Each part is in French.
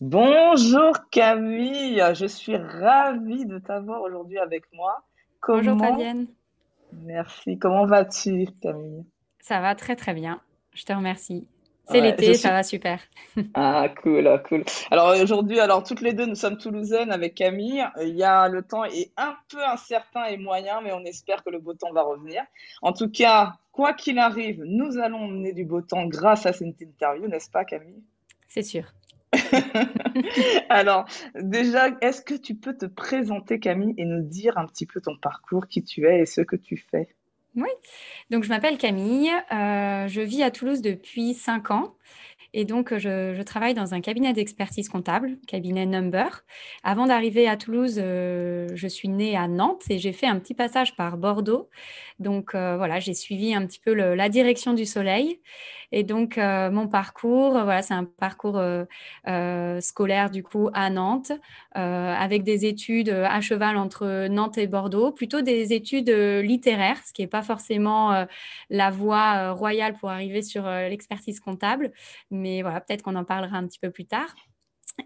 Bonjour Camille, je suis ravie de t'avoir aujourd'hui avec moi. Bonjour Fabienne. Merci. Comment vas-tu, Camille? Ça va très très bien. Je te remercie. C'est l'été, ça va super. ah, cool, cool. Alors aujourd'hui, alors toutes les deux, nous sommes toulousaines avec Camille. Il y a le temps est un peu incertain et moyen, mais on espère que le beau temps va revenir. En tout cas, quoi qu'il arrive, nous allons mener du beau temps grâce à cette interview, n'est-ce pas, Camille? C'est sûr. Alors, déjà, est-ce que tu peux te présenter, Camille, et nous dire un petit peu ton parcours, qui tu es et ce que tu fais? Oui, donc je m'appelle Camille, euh, je vis à Toulouse depuis 5 ans. Et donc, je, travaille dans un cabinet d'expertise comptable, cabinet Number. Avant d'arriver à Toulouse, euh, je suis née à Nantes et j'ai fait un petit passage par Bordeaux. Donc, euh, voilà, j'ai suivi un petit peu la direction du soleil. Et donc, euh, mon parcours, voilà, c'est un parcours euh, euh, scolaire du coup à Nantes, avec des études à cheval entre Nantes et Bordeaux, plutôt des études littéraires, ce qui n'est pas forcément la voie royale pour arriver sur l'expertise comptable. Mais voilà, peut-être qu'on en parlera un petit peu plus tard.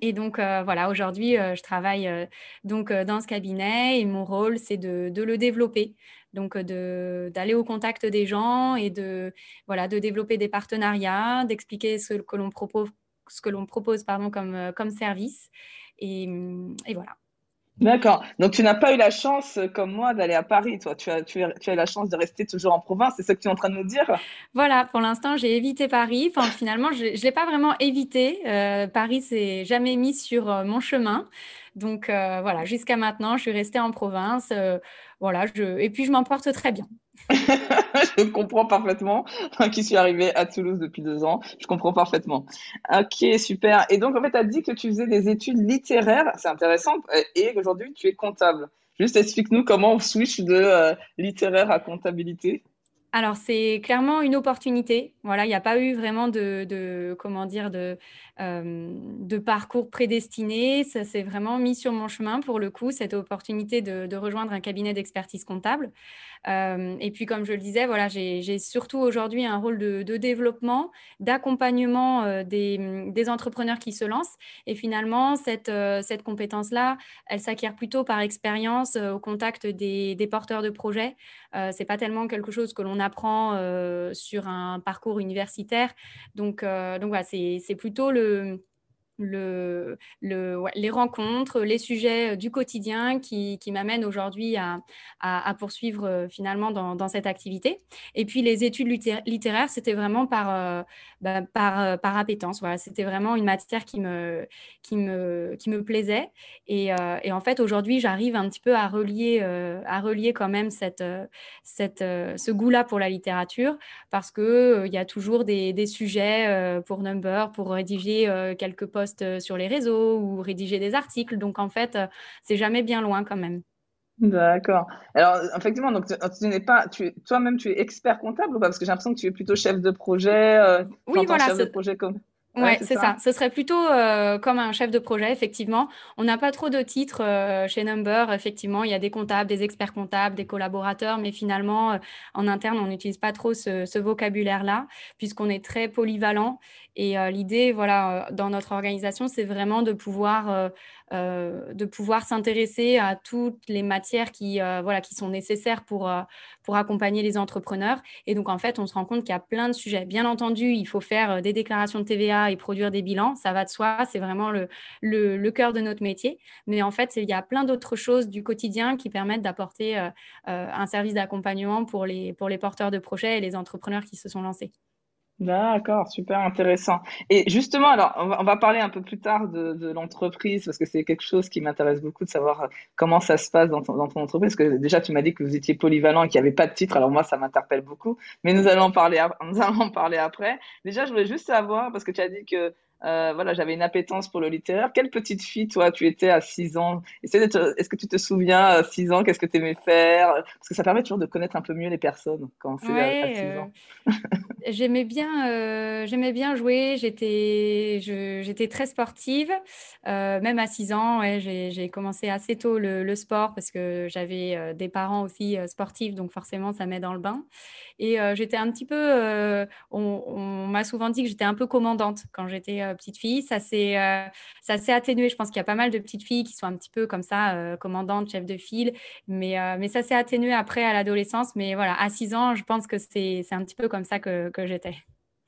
Et donc voilà, aujourd'hui, je travaille donc dans ce cabinet et mon rôle, c'est de, de, le développer donc d'aller au contact des gens et de, voilà, de développer des partenariats, d'expliquer ce que l'on propose, ce que l'on propose pardon, comme, comme service. Et, mmh, et voilà. D'accord. Donc, tu n'as pas eu la chance, comme moi, d'aller à Paris, toi. Tu as, tu, as, tu as eu la chance de rester toujours en province. C'est ce que tu es en train de nous dire Voilà. Pour l'instant, j'ai évité Paris. Enfin, finalement, je ne l'ai pas vraiment évité. Euh, Paris, c'est jamais mis sur euh, mon chemin. Donc, euh, voilà. Jusqu'à maintenant, je suis restée en province. Voilà. Je... Et puis, je m'en porte très bien. je comprends parfaitement. qui suis arrivée à Toulouse depuis deux ans, je comprends parfaitement. Ok, super. Et donc, en fait, tu as dit que tu faisais des études littéraires. C'est intéressant. Et aujourd'hui, tu es comptable. Juste explique-nous comment on switch de euh, littéraire à comptabilité. Alors, c'est clairement une opportunité. Voilà, il n'y a pas eu vraiment de, comment dire, de, euh, de parcours prédestiné. Ça s'est vraiment mis sur mon chemin pour le coup, cette opportunité de, rejoindre un cabinet d'expertise comptable. Euh, et puis, comme je le disais, voilà, j'ai surtout aujourd'hui un rôle de, développement, d'accompagnement euh, des, entrepreneurs qui se lancent. Et finalement, cette, cette compétence-là, elle s'acquiert plutôt par expérience au contact des, porteurs de projets. c'est pas tellement quelque chose que l'on apprend sur un parcours universitaire. Donc, donc voilà, c'est plutôt le, le, les rencontres, les sujets euh, du quotidien qui, m'amènent aujourd'hui à, poursuivre euh, finalement dans, cette activité. Et puis les études littéraires, c'était vraiment par, euh, bah, par, par appétence. Voilà, c'était vraiment une matière qui me, qui me, qui me plaisait. Et, en fait, aujourd'hui, j'arrive un petit peu à relier, à relier quand même cette, cette, ce goût-là pour la littérature parce qu'il il y a toujours des, des sujets pour Number, pour rédiger quelques posts euh, sur les réseaux ou rédiger des articles. Donc, en fait, euh, c'est jamais bien loin quand même. D'accord. Alors, effectivement, donc tu, n'es pas, tu, toi-même, tu es expert comptable ou pas? Parce que j'ai l'impression que tu es plutôt chef de projet. Euh, oui, voilà. Chef de projet comme. Ouais, c'est ça. Ce serait plutôt comme un chef de projet, effectivement. On n'a pas trop de titres chez Number. Effectivement, il y a des comptables, des experts comptables, des collaborateurs, mais finalement, en interne, on n'utilise pas trop ce, ce vocabulaire-là, puisqu'on est très polyvalent et euh, l'idée, voilà, euh, dans notre organisation, c'est vraiment de pouvoir, euh, pouvoir s'intéresser à toutes les matières qui, voilà, qui sont nécessaires pour, pour accompagner les entrepreneurs. Et donc, en fait, on se rend compte qu'il y a plein de sujets. Bien entendu, il faut faire des déclarations de TVA et produire des bilans. Ça va de soi, c'est vraiment le, le, le, cœur de notre métier. Mais en fait, il y a plein d'autres choses du quotidien qui permettent d'apporter un service d'accompagnement pour les, pour les porteurs de projets et les entrepreneurs qui se sont lancés. D'accord, super intéressant. Et justement, alors, on va, parler un peu plus tard de, l'entreprise parce que c'est quelque chose qui m'intéresse beaucoup de savoir euh, comment ça se passe dans ton, entreprise. Parce que déjà, tu m'as dit que vous étiez polyvalent et qu'il n'y avait pas de titre. Alors moi, ça m'interpelle beaucoup. Mais nous allons en parler, nous allons en parler après. Déjà, je voulais juste savoir parce que tu as dit que euh, voilà, j'avais une appétence pour le littéraire. Quelle petite fille, toi, tu étais à 6 ans? Est-ce que tu te souviens, à 6 ans, qu'est-ce que tu aimais faire? Parce que ça permet toujours de connaître un peu mieux les personnes quand c'est à, 6 ans. Euh, j'aimais bien, euh, j'aimais bien jouer. J'étais, j'étais très sportive, même à 6 ans. j'ai commencé assez tôt le, sport parce que j'avais des parents aussi sportifs, donc forcément, ça met dans le bain. Et j'étais un petit peu, on, on m'a souvent dit que j'étais un peu commandante quand j'étais petite fille. Ça s'est euh, atténué. Je pense qu'il y a pas mal de petites filles qui sont un petit peu comme ça, euh, commandantes, chef de file. Mais, mais ça s'est atténué après à l'adolescence. Mais voilà, à 6 ans, je pense que c'est un petit peu comme ça que j'étais.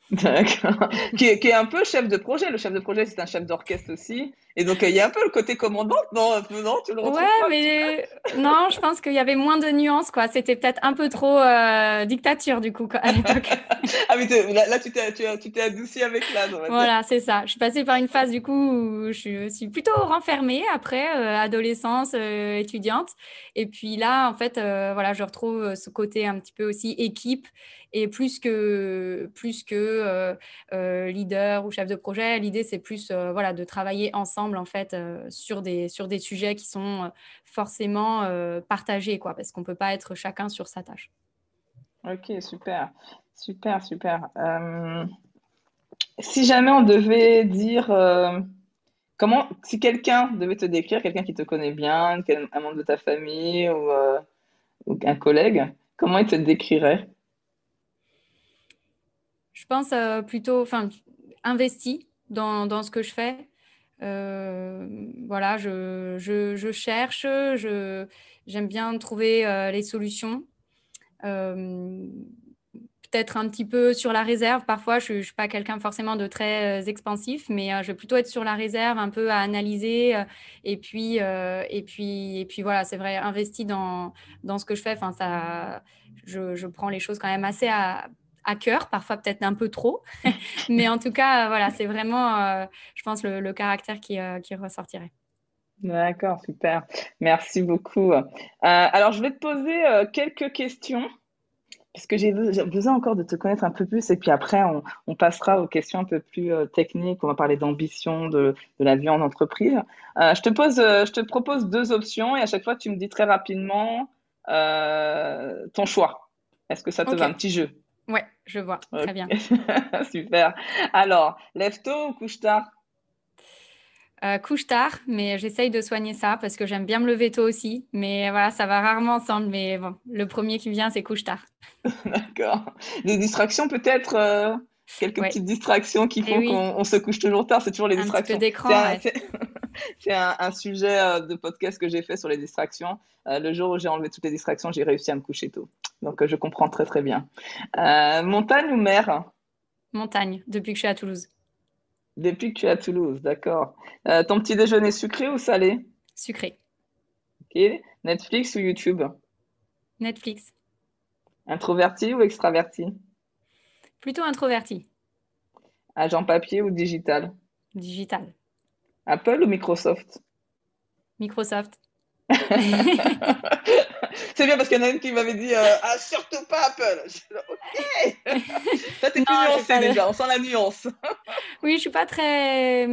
D'accord. qui, est, qui, est, un peu chef de projet. Le chef de projet, c'est un chef d'orchestre aussi. Et donc, il y a un peu le côté commandant, non, non Tu le retrouves Ouais, mais non, je pense qu'il y avait moins de nuances, quoi. C'était peut-être un peu trop euh, dictature, du coup, à l'époque. ah, mais là, tu t'es, tu, t'es adouci avec l'âge, Voilà, c'est ça. Je suis passée par une phase, du coup, où je suis plutôt renfermée après, euh, adolescence, euh, étudiante. Et puis là, en fait, voilà, je retrouve ce côté un petit peu aussi équipe et plus que, plus que leader ou chef de projet, l'idée, c'est plus voilà, de travailler ensemble en fait euh, sur, des, sur des sujets qui sont euh, forcément euh, partagés, quoi, parce qu'on ne peut pas être chacun sur sa tâche. Ok, super, super, super. si jamais on devait dire, comment, si quelqu'un devait te décrire, quelqu'un qui te connaît bien, un membre de ta famille ou un collègue, comment il te décrirait? Je pense plutôt, enfin, investi dans, dans, ce que je fais. Euh, voilà, je, je, cherche, je, j'aime bien trouver euh, les solutions. Euh, peut-être un petit peu sur la réserve. Parfois, je ne suis pas quelqu'un forcément de très expansif, mais je vais plutôt être sur la réserve, un peu à analyser. et, puis, et, puis, et puis voilà, c'est vrai, investi dans, dans ce que je fais. Enfin, ça, je, je prends les choses quand même assez à, à cœur, parfois peut-être un peu trop. Mais en tout cas, voilà, c'est vraiment, euh, je pense, le, caractère qui, euh, qui ressortirait. D'accord, super. Merci beaucoup. Euh, alors, je vais te poser quelques questions, puisque j'ai besoin encore de te connaître un peu plus, et puis après, on, passera aux questions un peu plus techniques. On va parler d'ambition, de, de, la vie en entreprise. je, te pose, je te propose deux options, et à chaque fois, tu me dis très rapidement ton choix. Est-ce que ça te va? Un petit jeu Ouais, je vois. Très bien. Super. Alors, lève tôt ou couche tard? Euh, couche tard, mais j'essaye de soigner ça parce que j'aime bien me lever tôt aussi. Mais voilà, ça va rarement ensemble. Mais bon, le premier qui vient, c'est couche tard. D'accord. Des distractions peut-être euh, Quelques petites distractions qui font qu'on se couche toujours tard. C'est toujours les distractions. d'écran. C'est un, sujet euh, de podcast que j'ai fait sur les distractions. le jour où j'ai enlevé toutes les distractions, j'ai réussi à me coucher tôt. Donc, euh, je comprends très, très bien. Euh, montagne ou mer? Montagne, depuis que je suis à Toulouse. Depuis que tu es à Toulouse, d'accord. Euh, ton petit déjeuner sucré ou salé? Sucré. Ok. Netflix ou YouTube? Netflix. Introverti ou extraverti? Plutôt introverti. Agent papier ou digital? Digital. Apple ou Microsoft? Microsoft. C'est bien parce qu'il y en a une qui m'avait dit euh, Ah, surtout pas Apple. ok Ça, t'es plus nuancé déjà, on sent la nuance. oui, je suis pas très.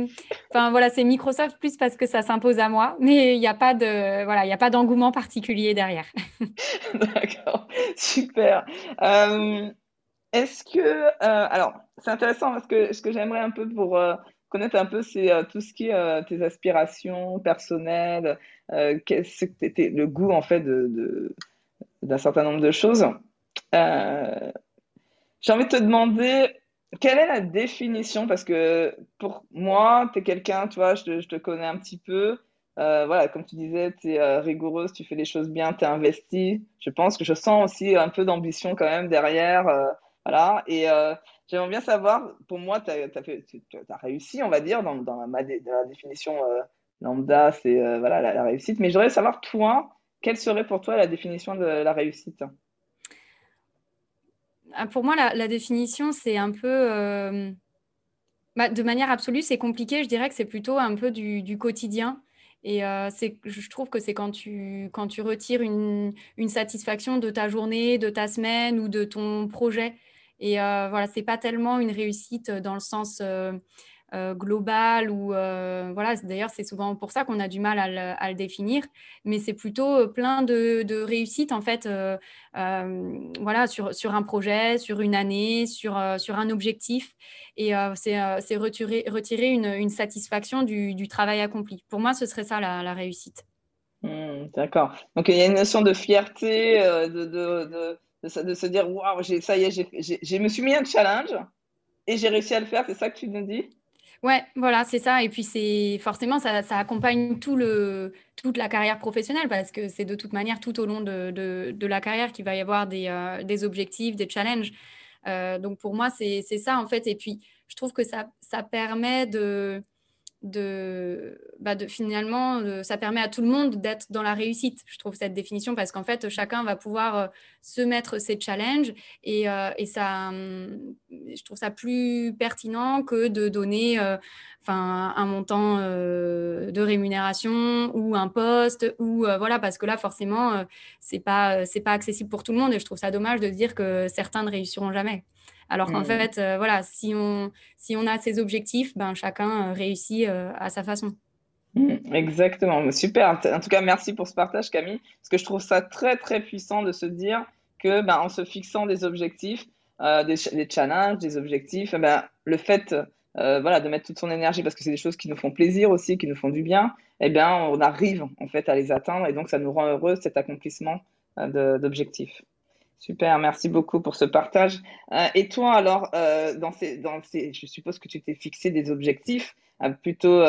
Enfin, voilà, c'est Microsoft plus parce que ça s'impose à moi, mais il n'y a pas de voilà, il a pas d'engouement particulier derrière. D'accord, super. Euh, est-ce que. Euh, alors, c'est intéressant parce que ce que j'aimerais un peu pour connaître un peu, c'est tout ce qui est tes aspirations personnelles, euh, ce était le goût en fait de, d'un certain nombre de choses. Euh, j'ai envie de te demander quelle est la définition? Parce que pour moi, tu es quelqu'un, tu vois, je te, je te, connais un petit peu. Euh, voilà, comme tu disais, tu es rigoureuse, tu fais les choses bien, tu es investi. Je pense que je sens aussi un peu d'ambition quand même derrière. voilà, et j'aimerais bien savoir, pour moi, tu as, réussi, on va dire, dans, dans, ma, dans la définition lambda, c'est euh, voilà, la, réussite. Mais je voudrais savoir, toi, quelle serait pour toi la définition de la réussite? Ah, pour moi, la, définition, c'est un peu... Bah, de manière absolue, c'est compliqué. Je dirais que c'est plutôt un peu du, quotidien. Et je trouve que c'est quand tu, quand tu retires une, une, satisfaction de ta journée, de ta semaine ou de ton projet. Et voilà, c'est pas tellement une réussite dans le sens euh, global ou euh, voilà d'ailleurs c'est souvent pour ça qu'on a du mal à le, définir mais c'est plutôt euh, plein de, de réussites en fait voilà sur, sur un projet sur une année sur, sur un objectif. Et c'est retirer, retirer une, satisfaction du, travail accompli. Pour moi ce serait ça la, réussite. Mmh, d'accord. Donc il y a une notion de fierté de, de, de, se dire waouh ça y est je me suis mis un challenge et j'ai réussi à le faire c'est ça que tu nous dis? Ouais, voilà, c'est ça. Et puis, c'est forcément, ça, ça, accompagne tout le, toute la carrière professionnelle parce que c'est de toute manière tout au long de, de, de la carrière qu'il va y avoir des, euh, des objectifs, des challenges. Euh, donc, pour moi, c'est ça, en fait. Et puis, je trouve que ça, ça permet de, bah de finalement, ça permet à tout le monde d'être dans la réussite, je trouve cette définition, parce qu'en fait, chacun va pouvoir euh, se mettre ses challenges et, euh, et, ça, hum, je trouve ça plus pertinent que de donner euh, un montant de rémunération ou un poste ou voilà, parce que là, forcément, c'est pas, c'est pas accessible pour tout le monde et je trouve ça dommage de dire que certains ne réussiront jamais. Alors qu'en mmh. fait, euh, voilà, si on, si on a ces objectifs, ben, chacun euh, réussit euh, à sa façon. Mmh, exactement, super. En tout cas, merci pour ce partage, Camille, parce que je trouve ça très, très puissant de se dire que, ben, en se fixant des objectifs, des, challenges, des objectifs, ben, le fait voilà, de mettre toute son énergie, parce que c'est des choses qui nous font plaisir aussi, qui nous font du bien, eh bien, on arrive en fait à les atteindre et donc ça nous rend heureux cet accomplissement d'objectifs. Super, merci beaucoup pour ce partage. Euh, et toi, alors, euh, dans ces, dans ces, je suppose que tu t'es fixé des objectifs euh, plutôt,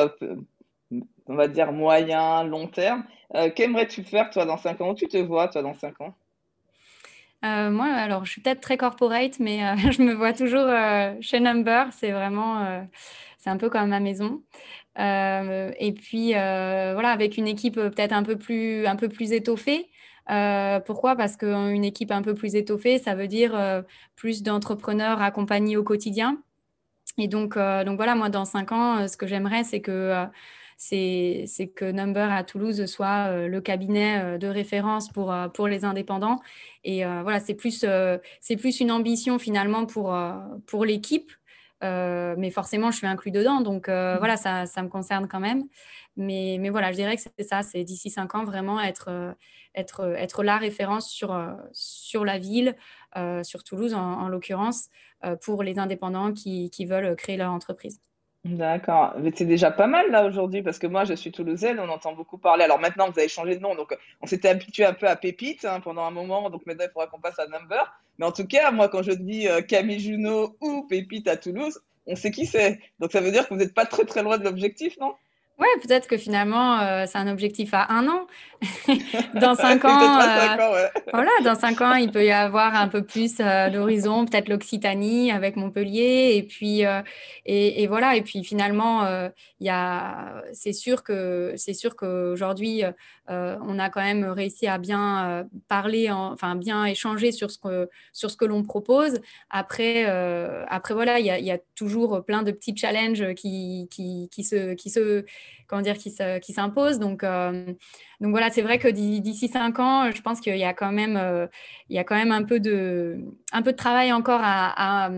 on va dire, moyen, long terme. Qu'aimerais-tu faire, toi, dans 5 ans? Où tu te vois, toi, dans 5 ans? Moi, alors, je suis peut-être très corporate, mais je me vois toujours chez Number. C'est vraiment, c'est un peu comme ma maison. et puis, voilà, avec une équipe peut-être un peu un peu plus étoffée. Euh, pourquoi? Parce qu'une équipe un peu plus étoffée, ça veut dire euh, plus d'entrepreneurs accompagnés au quotidien. Et donc, euh, donc voilà, moi, dans cinq ans, ce que j'aimerais, c'est que, c'est, que Number à Toulouse soit le cabinet de référence pour, pour les indépendants. Et voilà, c'est plus, c'est plus une ambition finalement pour, pour l'équipe. Mais forcément, je suis inclus dedans. Donc mmh. voilà, ça, ça, me concerne quand même. Mais, mais voilà, je dirais que c'est ça, c'est d'ici cinq ans, vraiment être être, euh, être la référence sur, euh, sur la ville, euh, sur Toulouse en, l'occurrence, pour les indépendants qui, qui, veulent créer leur entreprise. D'accord. Mais c'est déjà pas mal là aujourd'hui parce que moi je suis toulousaine, on entend beaucoup parler. Alors maintenant vous avez changé de nom, donc on s'était habitué un peu à Pépite hein, pendant un moment, donc maintenant il faudra qu'on passe à Number. Mais en tout cas, moi quand je dis Camille Junot ou Pépite à Toulouse, on sait qui c'est. Donc ça veut dire que vous n'êtes pas très très loin de l'objectif, non? Ouais, peut-être que finalement, euh, c'est un objectif à un an. dans cinq ans, euh, voilà, dans cinq ans, il peut y avoir un peu plus euh, d'horizon, peut-être l'Occitanie avec Montpellier, et puis et, voilà, et puis finalement, il c'est sûr que c'est sûr qu'aujourd'hui, on a quand même réussi à bien parler, enfin bien échanger sur ce que sur ce que l'on propose. Après, après voilà, il y a, y a, toujours plein de petits challenges qui qui, qui se qui se comment dire, qui, s'impose. Donc, euh, donc voilà, c'est vrai que d'ici cinq ans, je pense qu'il y a quand même, euh, y a quand même un peu de, un peu de travail encore à,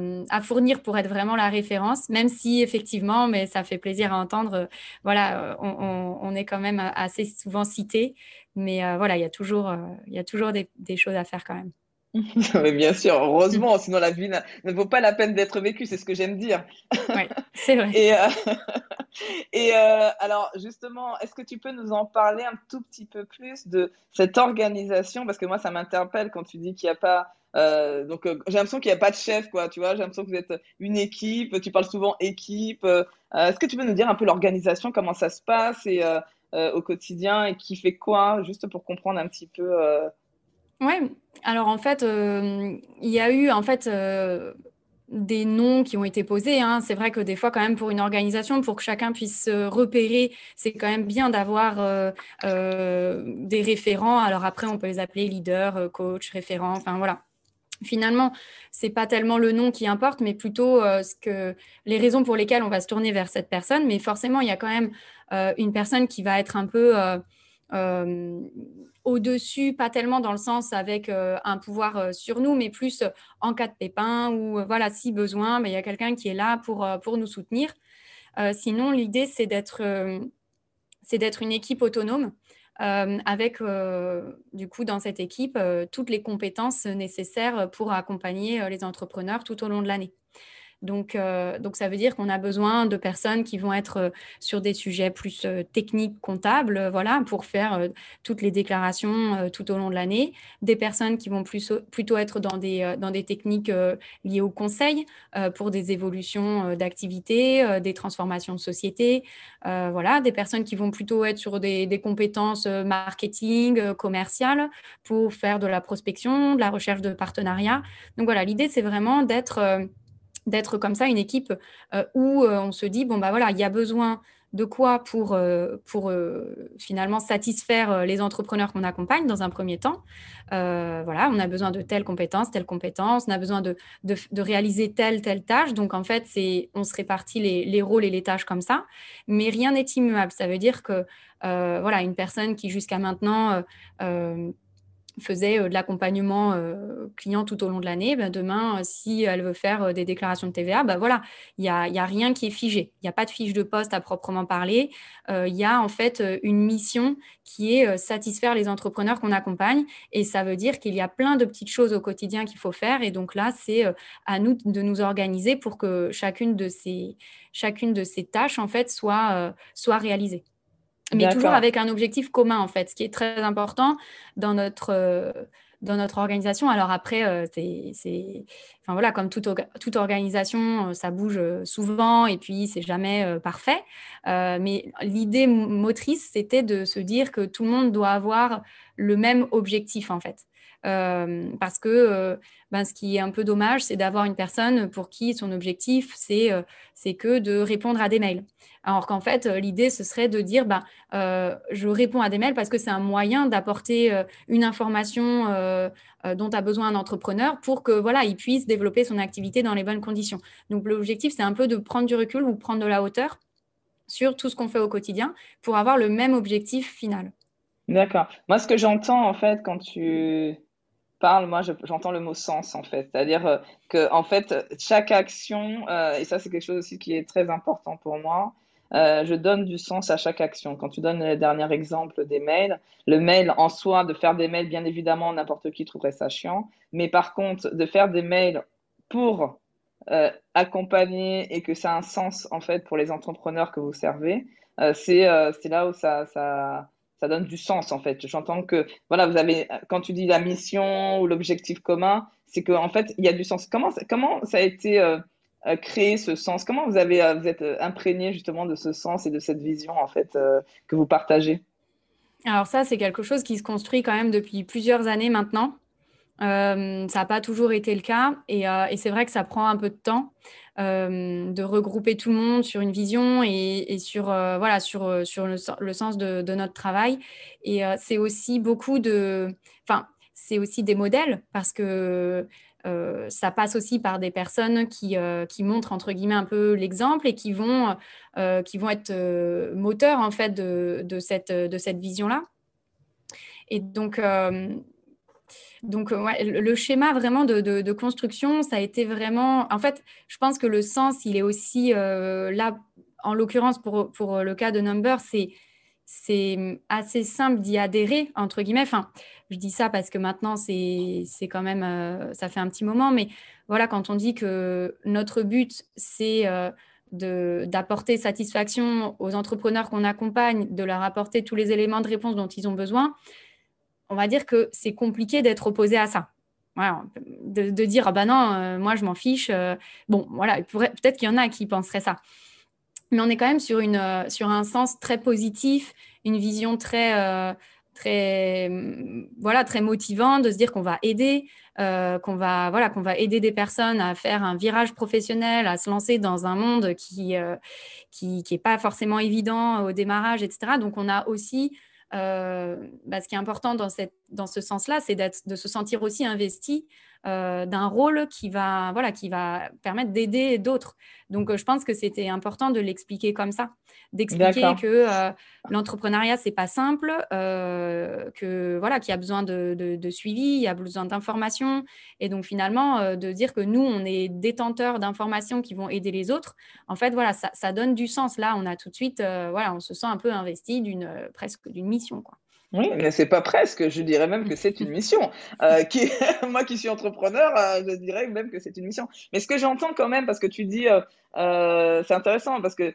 fournir pour être vraiment la référence, même si effectivement, mais ça fait plaisir à entendre. voilà, on, est quand même assez souvent cité, mais euh, voilà, il y a toujours, il y a toujours des choses à faire quand même. Mais bien sûr, heureusement, sinon la vie ne vaut pas la peine d'être vécue, c'est ce que j'aime dire. Oui, c'est vrai. et, euh, et euh, alors, justement, est-ce que tu peux nous en parler un tout petit peu plus de cette organisation? Parce que moi, ça m'interpelle quand tu dis qu'il n'y a pas. Euh, donc, j'ai l'impression qu'il n'y a pas de chef, quoi. Tu vois, j'ai l'impression que vous êtes une équipe. Tu parles souvent équipe. est-ce que tu peux nous dire un peu l'organisation, comment ça se passe et au quotidien et qui fait quoi, juste pour comprendre un petit peu oui, alors en fait, euh, il y a eu en fait euh, des noms qui ont été posés. Hein. C'est vrai que des fois, quand même, pour une organisation, pour que chacun puisse se repérer, c'est quand même bien d'avoir euh, des référents. Alors après, on peut les appeler leaders, coach, référents, enfin voilà. finalement, pas tellement le nom qui importe, mais plutôt ce que, les raisons pour lesquelles on va se tourner vers cette personne. Mais forcément, il y a quand même une personne qui va être un peu au-dessus, pas tellement dans le sens avec un pouvoir sur nous, mais plus en cas de pépin ou voilà, si besoin, il y a quelqu'un qui est là pour, pour nous soutenir. sinon, l'idée, c'est d'être c'est d'être une équipe autonome euh, avec euh, du coup dans cette équipe euh, toutes les compétences nécessaires pour accompagner les entrepreneurs tout au long de l'année. Donc, euh, donc, ça veut dire qu'on a besoin de personnes qui vont être euh, sur des sujets plus euh, techniques, comptables, voilà, pour faire toutes les déclarations tout au long de l'année. Des personnes qui vont plus, plutôt être dans des, dans des techniques liées au conseil pour des évolutions d'activité, des transformations de société. voilà, des personnes qui vont plutôt être sur des, des compétences marketing, commerciales pour faire de la prospection, de la recherche de partenariats. Donc voilà, l'idée, c'est vraiment d'être d'être comme ça une équipe euh, où euh, on se dit bon bah voilà il y a besoin de quoi pour, euh, pour finalement satisfaire les entrepreneurs qu'on accompagne dans un premier temps. voilà, on a besoin de telles compétences, telles compétences, on a besoin de, de, réaliser telle, telle tâche. Donc, en fait, on se répartit les, les, rôles et les tâches comme ça, mais rien n'est immuable. Ça veut dire que, voilà, une personne qui jusqu'à maintenant faisait euh, de l'accompagnement euh, client tout au long de l'année, ben demain, euh, si elle veut faire des déclarations de TVA, ben voilà, il n'y a, a, rien qui est figé. Il n'y a pas de fiche de poste à proprement parler. Il y a en fait une mission qui est satisfaire les entrepreneurs qu'on accompagne. Et ça veut dire qu'il y a plein de petites choses au quotidien qu'il faut faire. Et donc là, c'est à nous de nous organiser pour que chacune de ces, chacune de ces tâches, en fait, soit réalisée mais toujours avec un objectif commun en fait, ce qui est très important dans notre euh, dans notre organisation. Alors après, euh, c'est, enfin voilà, comme toute, toute organisation, euh, ça bouge souvent et puis c'est jamais parfait. mais l'idée motrice, c'était de se dire que tout le monde doit avoir le même objectif en fait. Parce que ben, ce qui est un peu dommage, c'est d'avoir une personne pour qui son objectif, c'est c'est que de répondre à des mails. Alors qu'en fait, euh, l'idée, ce serait de dire, euh, je réponds à des mails parce que c'est un moyen d'apporter euh, une information dont a besoin un entrepreneur pour que voilà, il puisse développer son activité dans les bonnes conditions. Donc l'objectif, c'est un peu de prendre du recul ou prendre de la hauteur sur tout ce qu'on fait au quotidien pour avoir le même objectif final. D'accord. Moi, ce que j'entends en fait quand tu parles, moi, j'entends le mot sens en fait, c'est-à-dire que en fait, chaque action, et ça c'est quelque chose aussi qui est très important pour moi, euh, je donne du sens à chaque action. Quand tu donnes le dernier exemple des mails, le mail en soi, de faire des mails, bien évidemment, n'importe qui trouverait ça chiant. Mais par contre, de faire des mails pour euh, accompagner et que ça a un sens, en fait, pour les entrepreneurs que vous servez, euh, c'est là où ça, ça, ça donne du sens, en fait. J'entends que, voilà, vous avez, quand tu dis la mission ou l'objectif commun, c'est qu'en en fait, il y a du sens. Comment, ça a été créer ce sens? Comment vous avez euh, vous êtes euh, imprégné justement de ce sens et de cette vision en fait euh, que vous partagez? Alors ça, c'est quelque chose qui se construit quand même depuis plusieurs années maintenant. ça n'a pas toujours été le cas et, c'est vrai que ça prend un peu de temps de regrouper tout le monde sur une vision et, sur, voilà, sur, sur le, sens de, notre travail. Et c'est aussi beaucoup de... Enfin, c'est aussi des modèles parce que euh, ça passe aussi par des personnes qui, euh, qui, montrent entre guillemets un peu l'exemple et qui vont, euh, qui vont être moteurs en fait de, de cette, de cette vision-là. Et donc, donc ouais, le schéma vraiment de, construction, ça a été vraiment... En fait, je pense que le sens, il est aussi là, en l'occurrence pour, pour le cas de Number, c'est c'est assez simple d'y adhérer, entre guillemets. Enfin, je dis ça parce que maintenant, c'est quand même, euh, ça fait un petit moment, mais voilà, quand on dit que notre but, c'est euh, d'apporter satisfaction aux entrepreneurs qu'on accompagne, de leur apporter tous les éléments de réponse dont ils ont besoin, on va dire que c'est compliqué d'être opposé à ça. De, dire, ah ben non, euh, moi je m'en fiche. bon, voilà, peut-être qu'il y en a qui penseraient ça mais on est quand même sur, une, euh, sur un sens très positif, une vision très, euh, très, mm, voilà, très motivante de se dire qu'on va aider, euh, qu'on va, voilà, qu'on va aider des personnes à faire un virage professionnel, à se lancer dans un monde qui n'est qui, qui pas forcément évident au démarrage, etc. Donc, on a aussi, bah, ce qui est important dans ce sens-là, c'est de se sentir aussi investi d'un rôle qui va, voilà, qui va permettre d'aider d'autres. Donc, je pense que c'était important de l'expliquer comme ça, d'expliquer que l'entrepreneuriat, c'est pas simple, que voilà, qu'il y a besoin de, de, suivi, il y a besoin d'informations. Et donc, finalement, de dire que nous, on est détenteurs d'informations qui vont aider les autres, en fait, voilà, ça, ça, donne du sens. Là, on a tout de suite, voilà, on se sent un peu investi d'une presque d'une mission, quoi. Oui, mais c'est pas presque. Je dirais même que c'est une mission. Euh. Moi qui suis entrepreneur, euh, je dirais même que c'est une mission. Mais ce que j'entends quand même, parce que tu dis, euh, c'est intéressant, parce que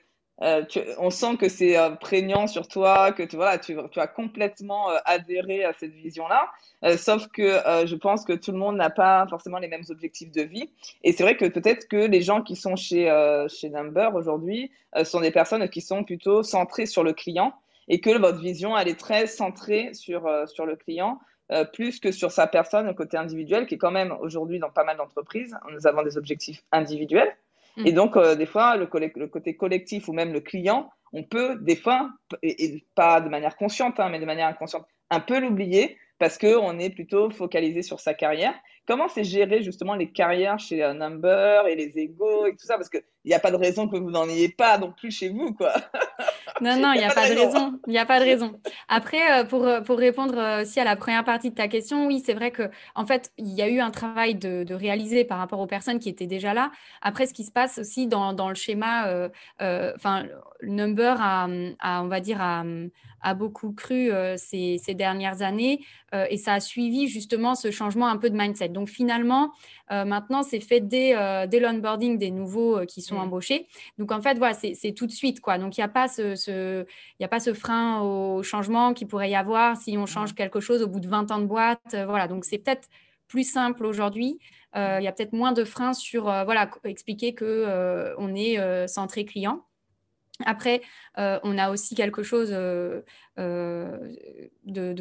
on sent que c'est prégnant sur toi, que tu, voilà, tu as complètement adhéré à cette vision-là. sauf que je pense que tout le monde n'a pas forcément les mêmes objectifs de vie. Et c'est vrai que peut-être que les gens qui sont chez, chez Number aujourd'hui sont des personnes qui sont plutôt centrées sur le client et que votre vision, elle est très centrée sur, euh, sur le client, euh, plus que sur sa personne au côté individuel, qui est quand même aujourd'hui dans pas mal d'entreprises, nous avons des objectifs individuels. Mm. Et donc, euh, des fois, le, le, côté collectif ou même le client, on peut, des fois, et, pas de manière consciente, hein, mais de manière inconsciente, un peu l'oublier parce qu'on est plutôt focalisé sur sa carrière. Comment c'est géré justement les carrières chez Number et les égos et tout ça? Parce qu'il n'y a pas de raison que vous n'en ayez pas non plus chez vous, quoi. Non, non, il n'y a, pas de raison. Il n'y a pas de raison. Après, euh, pour, euh, pour répondre euh, aussi à la première partie de ta question, oui, c'est vrai que en fait, il y a eu un travail de, de, réaliser par rapport aux personnes qui étaient déjà là. Après, ce qui se passe aussi dans, dans le schéma, enfin, number a, on va dire, a, a beaucoup cru ces, ces, dernières années et ça a suivi justement ce changement un peu de mindset. Donc finalement, maintenant, c'est fait dès, dès l'onboarding des nouveaux qui sont mmh. embauchés. Donc en fait, voilà, c'est tout de suite, quoi. Donc il n'y a pas ce n'y a pas ce frein au changement qui pourrait y avoir si on change quelque chose au bout de 20 ans de boîte. Euh, voilà, donc c'est peut-être plus simple aujourd'hui. Euh, il y a peut-être moins de freins sur euh, voilà, expliquer qu'on on est centré client. Après, on a aussi quelque chose de,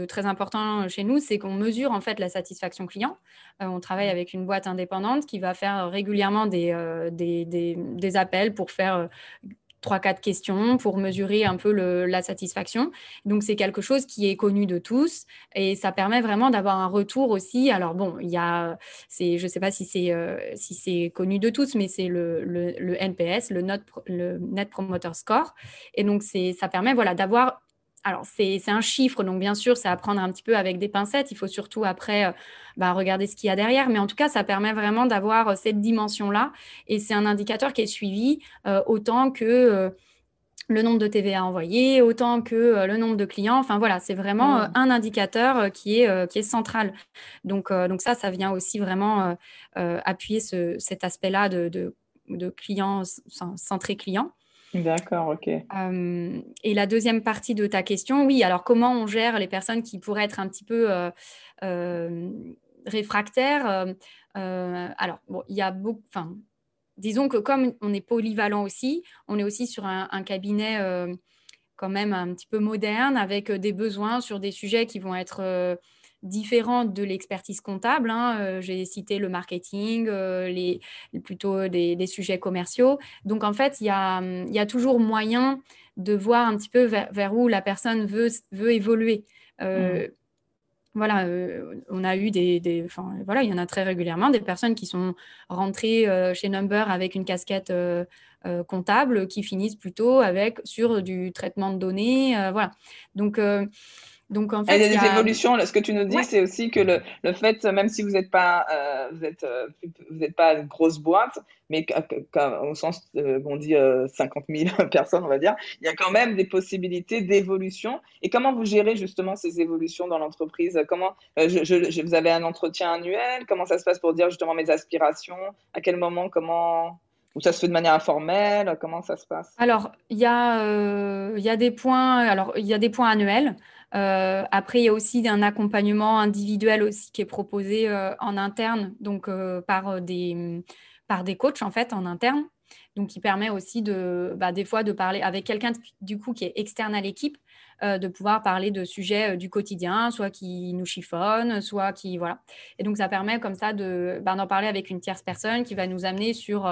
très important chez nous, c'est qu'on mesure en fait la satisfaction client. on travaille avec une boîte indépendante qui va faire régulièrement des, des appels pour faire trois, quatre questions pour mesurer un peu la satisfaction. Donc, c'est quelque chose qui est connu de tous et ça permet vraiment d'avoir un retour aussi. Alors, bon, il y a, je ne sais pas si c'est euh, si connu de tous, mais c'est le, le, NPS, le, le Net Promoter Score. Et donc, ça permet voilà, d'avoir alors, c'est un chiffre, donc bien sûr, c'est à prendre un petit peu avec des pincettes. Il faut surtout après euh, bah, regarder ce qu'il y a derrière. Mais en tout cas, ça permet vraiment d'avoir euh, cette dimension-là. Et c'est un indicateur qui est suivi euh, autant que le nombre de TVA envoyés, autant que le nombre de clients. Enfin, voilà, c'est vraiment mmh. un indicateur qui, est, qui est central. Donc, donc ça, ça vient aussi vraiment appuyer cet aspect-là de, de, de client, centré client. D'accord, ok. Euh, et la deuxième partie de ta question, oui, alors comment on gère les personnes qui pourraient être un petit peu euh, euh, réfractaires Alors, bon, il y a beaucoup, disons que comme on est polyvalent aussi, on est aussi sur un, un cabinet quand même un petit peu moderne avec des besoins sur des sujets qui vont être différentes de l'expertise comptable. Hein. Euh, j'ai cité le marketing, euh, les, plutôt des, sujets commerciaux. Donc, en fait, il y a, toujours moyen de voir un petit peu vers, où la personne veut, veut évoluer. Euh, mmh. Voilà, on a eu des, voilà, il y en a très régulièrement des personnes qui sont rentrées chez Number avec une casquette comptable qui finissent plutôt avec sur du traitement de données, voilà. Donc donc en fait, il y a des évolutions. Ce que tu nous dis, c'est aussi que le, le, fait, même si vous n'êtes pas, euh, vous êtes, euh, vous n'êtes pas une grosse boîte, mais au sens euh, on dit 50 000 personnes, on va dire, il y a quand même des possibilités d'évolution. Et comment vous gérez justement ces évolutions dans l'entreprise? Comment je, je, vous avez un entretien annuel? Comment ça se passe pour dire justement mes aspirations? À quel moment? Comment? Ou ça se fait de manière informelle? Comment ça se passe? Alors, il y, a, il y a des points. Alors, il y a des points annuels. Euh, après, il y a aussi un accompagnement individuel aussi qui est proposé euh, en interne, donc euh, par, des, par des coachs en fait en interne. Donc, qui permet aussi de, bah, des fois de parler avec quelqu'un du coup qui est externe à l'équipe, de pouvoir parler de sujets du quotidien, soit qui nous chiffonne, soit qui voilà. Et donc, ça permet comme ça de bah, d'en parler avec une tierce personne qui va nous amener sur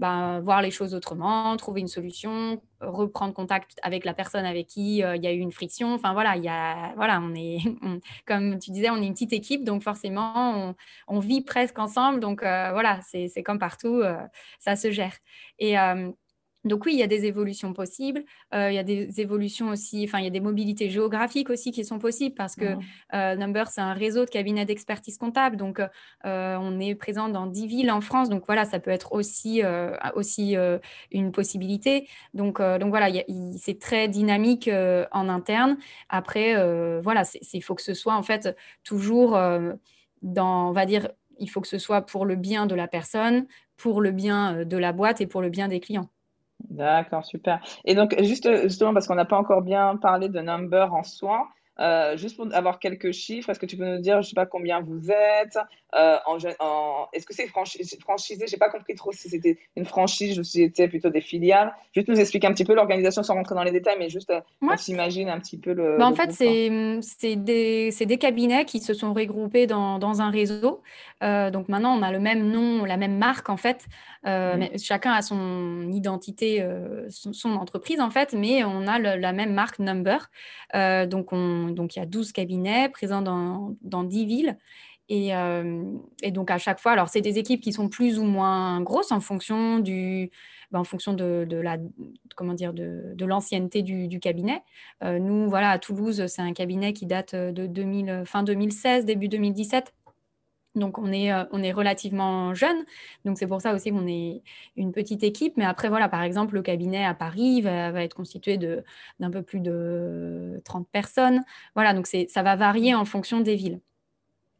ben, voir les choses autrement, trouver une solution, reprendre contact avec la personne avec qui il y a eu une friction. Enfin voilà, il y a, voilà, on est, comme tu disais, on est une petite équipe, donc forcément, on, vit presque ensemble. Donc voilà, c'est comme partout, ça se gère. Et donc oui, il y a des évolutions possibles. Euh, il y a des évolutions aussi, enfin il y a des mobilités géographiques aussi qui sont possibles parce que mmh. euh, Number c'est un réseau de cabinets d'expertise comptable. Donc euh, on est présent dans 10 villes en France. Donc voilà, ça peut être aussi aussi une possibilité. Donc donc voilà, c'est très dynamique en interne. Après voilà, il faut que ce soit en fait toujours dans, on va dire, il faut que ce soit pour le bien de la personne, pour le bien de la boîte et pour le bien des clients. D'accord, super. Et donc, juste, justement, parce qu'on n'a pas encore bien parlé de number en soi, euh, juste pour avoir quelques chiffres, est-ce que tu peux nous dire, je ne sais pas combien vous êtes euh, en, Est-ce que c'est franchisé? Je n'ai pas compris trop si c'était une franchise ou si c'était plutôt des filiales. Juste nous expliquer un petit peu l'organisation sans rentrer dans les détails, mais juste euh, on s'imagine un petit peu le. Bah, en fait, c'est des, des, cabinets qui se sont regroupés dans, dans un réseau. donc maintenant, on a le même nom, la même marque en fait. Mmh. chacun a son identité, son, entreprise en fait, mais on a la même marque Number. donc on donc, il y a 12 cabinets présents dans, dans 10 villes. Et, euh, et, donc, à chaque fois, alors, c'est des équipes qui sont plus ou moins grosses en fonction du. Ben, en fonction de, de, la comment dire de, de l'ancienneté du, cabinet. Euh, nous voilà à Toulouse, c'est un cabinet qui date de 2000, fin 2016, début 2017. Donc on est, euh, on est relativement jeune, donc c'est pour ça aussi qu'on est une petite équipe. Mais après, voilà, par exemple, le cabinet à Paris va, être constitué d'un peu plus de 30 personnes. Voilà, donc ça va varier en fonction des villes.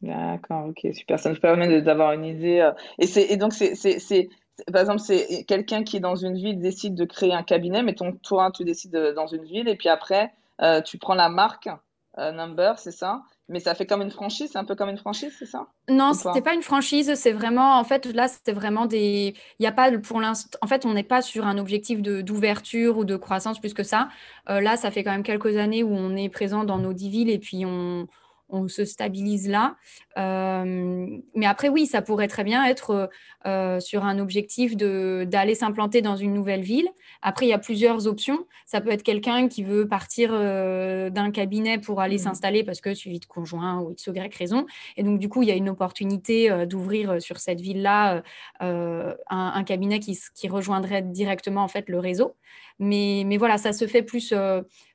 D'accord, ok, super. Ça nous permet d'avoir une idée. Euh, et, et donc, c'est, par exemple, c'est quelqu'un qui dans une ville décide de créer un cabinet, mettons, toi, tu décides dans une ville, et puis après, euh, tu prends la marque Number, c'est ça mais ça fait comme une franchise, c'est un peu comme une franchise, c'est ça? Non, ce n'était pas? une franchise, c'est vraiment, en fait, là, c'était vraiment des. Il n'y a pas pour l'instant. En fait, on n'est pas sur un objectif d'ouverture ou de croissance plus que ça. Euh, là, ça fait quand même quelques années où on est présent dans nos dix villes et puis on, on se stabilise là. Euh, mais après, oui, ça pourrait très bien être euh, sur un objectif d'aller s'implanter dans une nouvelle ville. Après, il y a plusieurs options. Ça peut être quelqu'un qui veut partir euh, d'un cabinet pour aller mmh. s'installer parce que suivi de conjoint ou de Y raison. Et donc, du coup, il y a une opportunité d'ouvrir sur cette ville-là un, cabinet qui, qui, rejoindrait directement en fait le réseau. Mais, mais voilà, ça se fait plus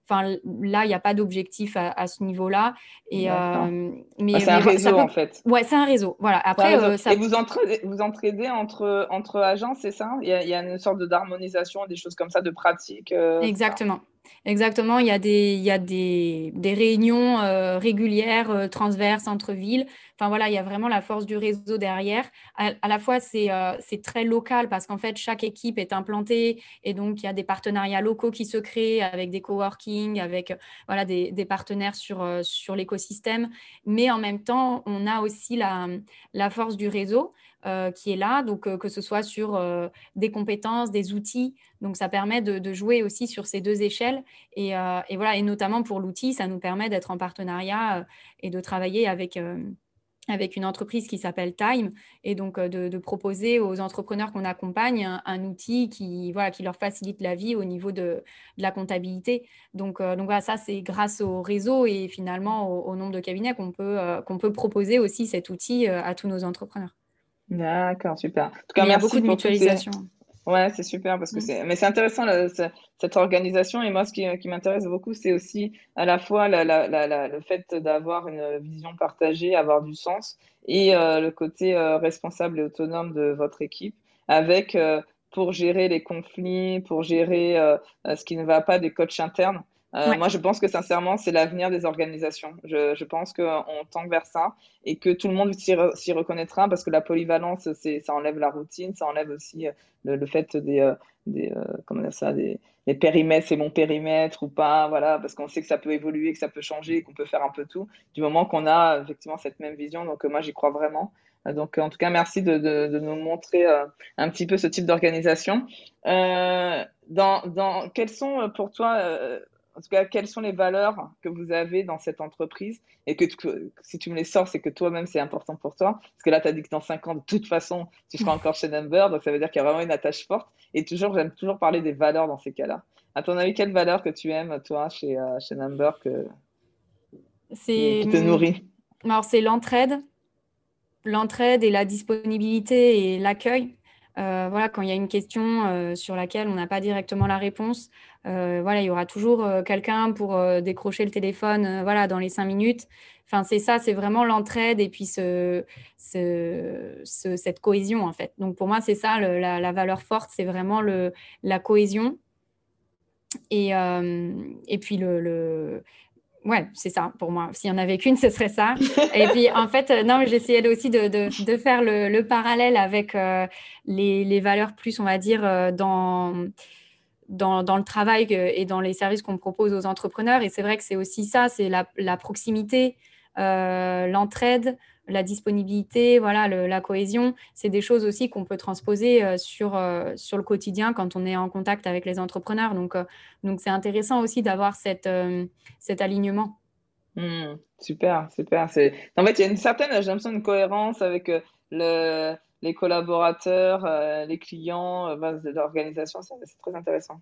Enfin, là, il n'y a pas d'objectif à, ce niveau-là. Et, euh, mais, ah, c'est un réseau, en fait. Ouais, c'est un réseau. Voilà. Après, euh, Et vous entraidez, vous entraidez entre, entre agents, c'est ça? Il y, a, il y, a, une sorte d'harmonisation, des choses comme ça, de pratique. Euh, Exactement. Exactement, il y a des, il y a des, des réunions euh, régulières, euh, transverses entre villes. Enfin voilà, il y a vraiment la force du réseau derrière. À, la fois, c'est euh, très local parce qu'en fait, chaque équipe est implantée et donc il y a des partenariats locaux qui se créent avec des coworking, avec voilà, des, des partenaires sur, sur l'écosystème. Mais en même temps, on a aussi la, la force du réseau. Euh, qui est là, donc euh, que ce soit sur euh, des compétences, des outils. Donc ça permet de, jouer aussi sur ces deux échelles. Et, voilà, et notamment pour l'outil, ça nous permet d'être en partenariat et de travailler avec avec une entreprise qui s'appelle Time et donc de, proposer aux entrepreneurs qu'on accompagne un, outil qui, voilà, qui leur facilite la vie au niveau de, la comptabilité. Donc, voilà, ça c'est grâce au réseau et finalement au, au nombre de cabinets qu'on peut, qu'on peut proposer aussi cet outil à tous nos entrepreneurs. D'accord, super. En tout cas, il y a beaucoup de mutualisation. Ouais, c'est super parce que mm. c'est. Mais c'est intéressant cette organisation et moi, ce qui, qui m'intéresse beaucoup, c'est aussi à la fois la, le fait d'avoir une vision partagée, avoir du sens et euh, le côté euh, responsable et autonome de votre équipe avec euh, pour gérer les conflits, pour gérer ce qui ne va pas des coachs internes. Euh, moi, je pense que sincèrement, c'est l'avenir des organisations. Je, je pense qu'on tend vers ça et que tout le monde s'y reconnaîtra parce que la polyvalence, ça enlève la routine, ça enlève aussi euh, le, fait des, euh, des comment dire ça, des, les périmètres, c'est mon périmètre ou pas, voilà, parce qu'on sait que ça peut évoluer, que ça peut changer, qu'on peut faire un peu tout, du moment qu'on a effectivement cette même vision. Donc, moi, j'y crois vraiment. Donc, en tout cas, merci de, de, de nous montrer un petit peu ce type d'organisation. Euh, dans, dans, quels sont pour toi en tout cas, quelles sont les valeurs que vous avez dans cette entreprise et que, si tu me les sors, c'est que toi-même, c'est important pour toi. Parce que là, tu as dit que dans 5 ans, de toute façon, tu seras encore chez Number, donc ça veut dire qu'il y a vraiment une attache forte. Et toujours, j'aime toujours parler des valeurs dans ces cas-là. À ton avis, quelles valeurs que tu aimes, toi, chez, euh, chez Number, que, qui te nourrit? Alors, c'est l'entraide, l'entraide et la disponibilité et l'accueil. Euh, voilà, quand il y a une question euh, sur laquelle on n'a pas directement la réponse, euh, voilà, il y aura toujours quelqu'un pour décrocher le téléphone, voilà, dans les cinq minutes. Enfin, c'est ça, c'est vraiment l'entraide et puis ce, cette cohésion en fait. Donc pour moi, c'est ça la, valeur forte, c'est vraiment le, la cohésion et, et puis le Ouais, c'est ça pour moi. S'il y en avait qu'une, ce serait ça. Et puis, en fait, euh, non, j'essayais aussi de, de, faire le, le, parallèle avec euh, les, les, valeurs plus, on va dire, euh, dans, dans, dans, le travail et dans les services qu'on propose aux entrepreneurs. Et c'est vrai que c'est aussi ça, c'est la, la, proximité, l'entraide, la disponibilité, voilà, la cohésion, c'est des choses aussi qu'on peut transposer euh, sur, euh, sur le quotidien quand on est en contact avec les entrepreneurs. Donc, euh, donc c'est intéressant aussi d'avoir cet alignement. Hmm, super, super. En fait, il y a une certaine, j'ai l'impression, une cohérence avec le, les collaborateurs, les clients, l'organisation. C'est très intéressant.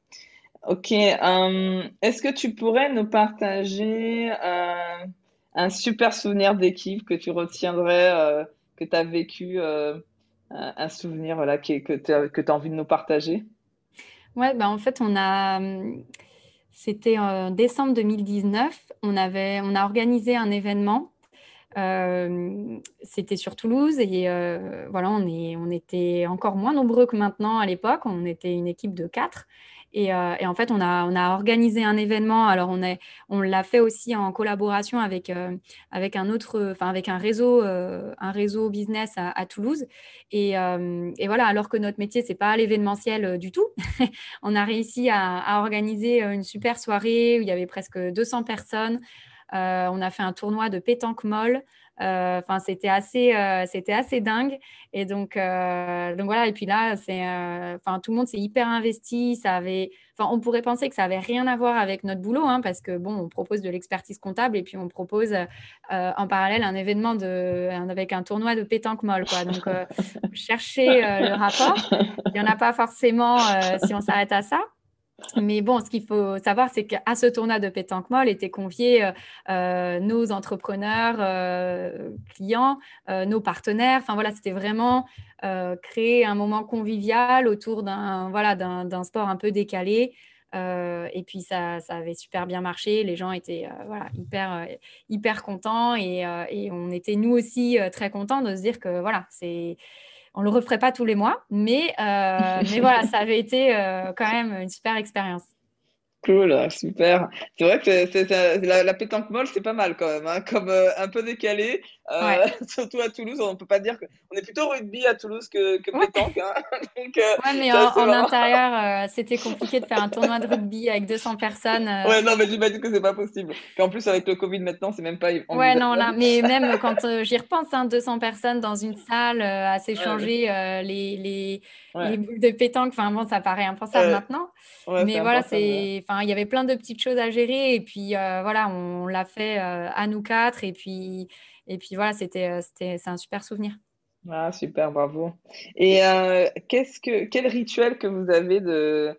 Ok. Est-ce que tu pourrais nous partager un super souvenir d'équipe que tu retiendrais, euh, que tu as vécu, euh, un souvenir voilà, qui, que tu as, envie de nous partager? Ouais, bah en fait, on a. C'était en décembre 2019. On, avait, on a organisé un événement. Euh, c'était sur Toulouse et voilà, on, est, on était encore moins nombreux que maintenant à l'époque. On était une équipe de quatre. Euh, et, en fait, on a, organisé un événement. Alors, on, l'a fait aussi en collaboration avec, euh, un autre, avec un réseau, euh, un réseau business à, Toulouse. Et, et, voilà, alors que notre métier, c'est pas l'événementiel du tout, on a réussi à, à, organiser une super soirée où il y avait presque 200 personnes. on a fait un tournoi de pétanque molle. Euh, enfin, c'était assez, euh, c'était assez dingue. Et donc, euh, donc voilà. Et puis là, c'est, enfin, tout le monde s'est hyper investi. Ça avait, enfin, on pourrait penser que ça avait rien à voir avec notre boulot, hein, parce que bon, on propose de l'expertise comptable et puis on propose en parallèle un événement de, avec un tournoi de pétanque molle, quoi. Donc, chercher le rapport. Il n'y en a pas forcément si on s'arrête à ça. Mais bon, ce qu'il faut savoir, c'est qu'à ce tournoi de pétanque molle étaient conviés euh, euh, nos entrepreneurs, euh, clients, nos partenaires. Enfin voilà, c'était vraiment créer un moment convivial autour d'un voilà, sport un peu décalé. et puis ça, ça, avait super bien marché. Les gens étaient voilà, hyper, hyper contents et, et, on était nous aussi très contents de se dire que voilà, c'est on le referait pas tous les mois, mais, euh, mais voilà, ça avait été euh, quand même une super expérience. Cool, super. C'est vrai que la, la, pétanque molle, c'est pas mal quand même, hein, comme euh, un peu décalé. Euh, surtout à Toulouse, on peut pas dire que on est plutôt rugby à Toulouse que, que pétanque. Hein. Donc, euh, ouais, mais en, intérieur, c'était compliqué de faire un tournoi de rugby avec 200 personnes. Ouais, non, mais j'imagine que c'est pas possible. Et en plus, avec le Covid maintenant, c'est même pas. Ouais, non, là, mais même quand j'y repense, hein, 200 personnes dans une salle à s'échanger les, les, les, boules de pétanque, enfin bon, ça paraît impensable maintenant. mais voilà, c'est il y avait plein de petites choses à gérer et puis euh, voilà, on l'a fait euh, à nous quatre et puis et puis voilà, c'était euh, c'était c'est un super souvenir. Ah super, bravo. Et qu'est-ce que quel rituel que vous avez de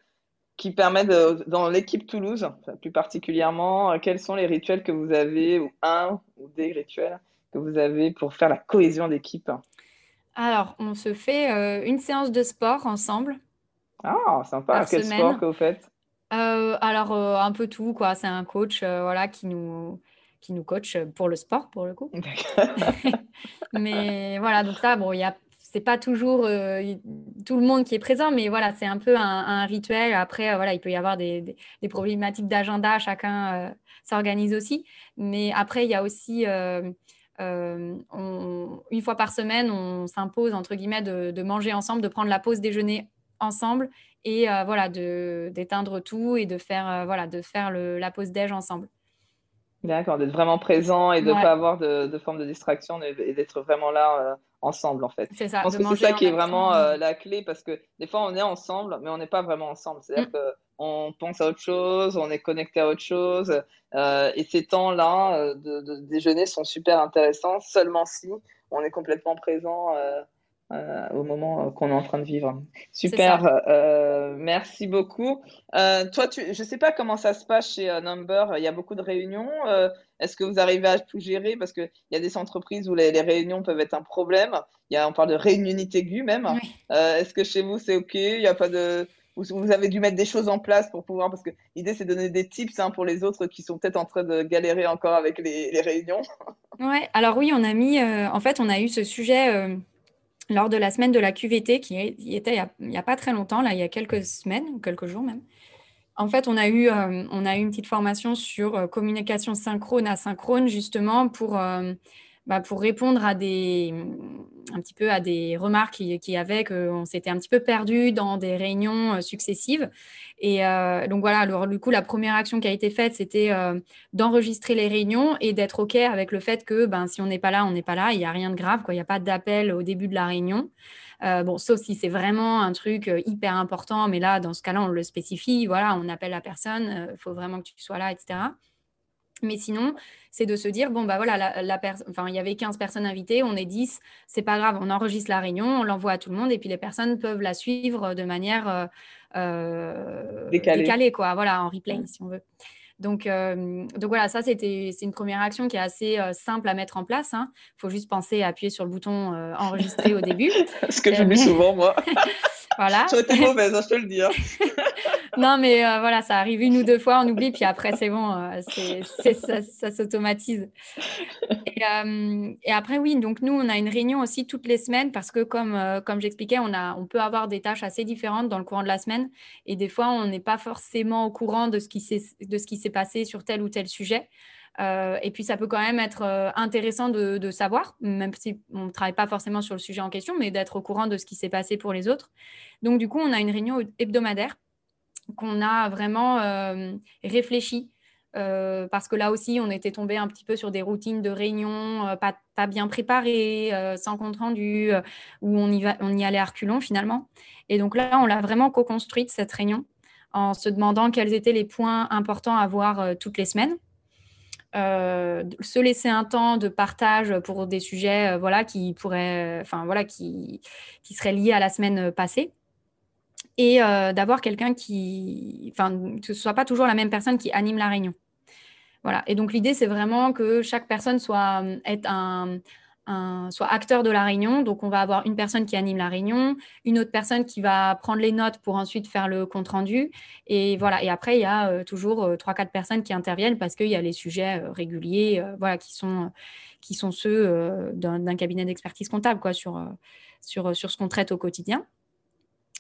qui permet de, dans l'équipe Toulouse, plus particulièrement, quels sont les rituels que vous avez ou un ou des rituels que vous avez pour faire la cohésion d'équipe? Alors, on se fait une séance de sport ensemble. Ah, sympa. Quel sport que vous faites? Euh, alors, euh, un peu tout, quoi. C'est un coach, euh, voilà, qui nous, qui nous coach pour le sport, pour le coup. mais voilà, donc ça, bon, il y a, c'est pas toujours tout le monde qui est présent, mais voilà, c'est un peu un, rituel. Après, voilà, il peut y avoir des, des, problématiques d'agenda, chacun s'organise aussi. Mais après, il y a aussi, une fois par semaine, on s'impose, entre guillemets, de, de, manger ensemble, de prendre la pause déjeuner ensemble et euh, voilà, d'éteindre tout et de faire, euh, voilà, de faire le, la pause déj ensemble. D'accord, d'être vraiment présent et de ne pas avoir de, de, forme de distraction et d'être vraiment là euh, ensemble en fait. C'est ça. Je pense que c'est ça qui est vraiment la clé parce que des fois on est ensemble mais on n'est pas vraiment ensemble. C'est-à-dire mm. que on pense à autre chose, on est connecté à autre chose. Euh, et ces temps-là euh, de, déjeuner sont super intéressants, seulement si on est complètement présent euh, au moment qu'on est en train de vivre. Super, merci beaucoup. toi, tu, je ne sais pas comment ça se passe chez Number, il y a beaucoup de réunions. Est-ce que vous arrivez à tout gérer? Parce qu'il y a des entreprises où les, réunions peuvent être un problème. Y a, on parle de réunionite aiguë même. Est-ce que chez vous, c'est OK? Il n'y a pas de vous, avez dû mettre des choses en place pour pouvoir, parce que l'idée c'est de donner des tips hein, pour les autres qui sont peut-être en train de galérer encore avec les, réunions. Ouais, alors oui, on a mis, euh, en fait, on a eu ce sujet euh, lors de la semaine de la QVT qui était il n'y a, pas très longtemps, là, il y a quelques semaines, quelques jours même. En fait, on a eu, euh, on a eu une petite formation sur communication synchrone, asynchrone, justement pour bah, pour répondre à des, un petit peu à des remarques qu'il qui y avait, qu'on s'était un petit peu perdu dans des réunions euh, successives. Et euh, donc voilà, alors, du coup, la première action qui a été faite, c'était euh, d'enregistrer les réunions et d'être OK avec le fait que ben, si on n'est pas là, on n'est pas là, il n'y a rien de grave, il n'y a pas d'appel au début de la réunion. bon, sauf si c'est vraiment un truc hyper important, mais là, dans ce cas-là, on le spécifie, voilà, on appelle la personne, il faut vraiment que tu sois là, etc. Mais sinon, c'est de se dire, bon, bah voilà, la, enfin, il y avait 15 personnes invitées, on est 10, c'est pas grave, on enregistre la réunion, on l'envoie à tout le monde, et puis les personnes peuvent la suivre de manière euh, euh, décalée. quoi, voilà, en replay, si on veut. Donc, euh, donc voilà, ça, c'était, c'est une première action qui est assez simple à mettre en place. Il hein. faut juste penser à appuyer sur le bouton enregistrer au début. Ce que j'oublie souvent, moi. voilà. Tu été mauvaise, hein, je te le dis. Hein. Non, mais euh, voilà, ça arrive une ou deux fois, on oublie, puis après, c'est bon, euh, ça, s'automatise. Euh, et, après, oui, donc nous, on a une réunion aussi toutes les semaines parce que, comme, comme j'expliquais, on, on peut avoir des tâches assez différentes dans le courant de la semaine. Et des fois, on n'est pas forcément au courant de ce qui s'est passé sur tel ou tel sujet. et puis, ça peut quand même être intéressant de, de, savoir, même si on ne travaille pas forcément sur le sujet en question, mais d'être au courant de ce qui s'est passé pour les autres. Donc, du coup, on a une réunion hebdomadaire qu'on a vraiment euh, réfléchi. Euh, parce que là aussi, on était tombé un petit peu sur des routines de réunion euh, pas, bien préparées, sans compte rendu, où on y, allait à reculons finalement. Et donc là, on l'a vraiment co-construite, cette réunion, en se demandant quels étaient les points importants à voir toutes les semaines. se laisser un temps de partage pour des sujets voilà, qui, pourraient, enfin, voilà, qui, qui seraient liés à la semaine passée et euh, d'avoir quelqu'un qui, enfin, que ce soit pas toujours la même personne qui anime la réunion. Voilà. Et donc l'idée, c'est vraiment que chaque personne soit, un, soit acteur de la réunion. Donc on va avoir une personne qui anime la réunion, une autre personne qui va prendre les notes pour ensuite faire le compte rendu. Et voilà. Et après, il y a euh, toujours euh, trois, quatre personnes qui interviennent parce qu'il y a les sujets réguliers, voilà, qui sont, qui sont ceux d'un cabinet d'expertise comptable, quoi, sur, sur, sur ce qu'on traite au quotidien.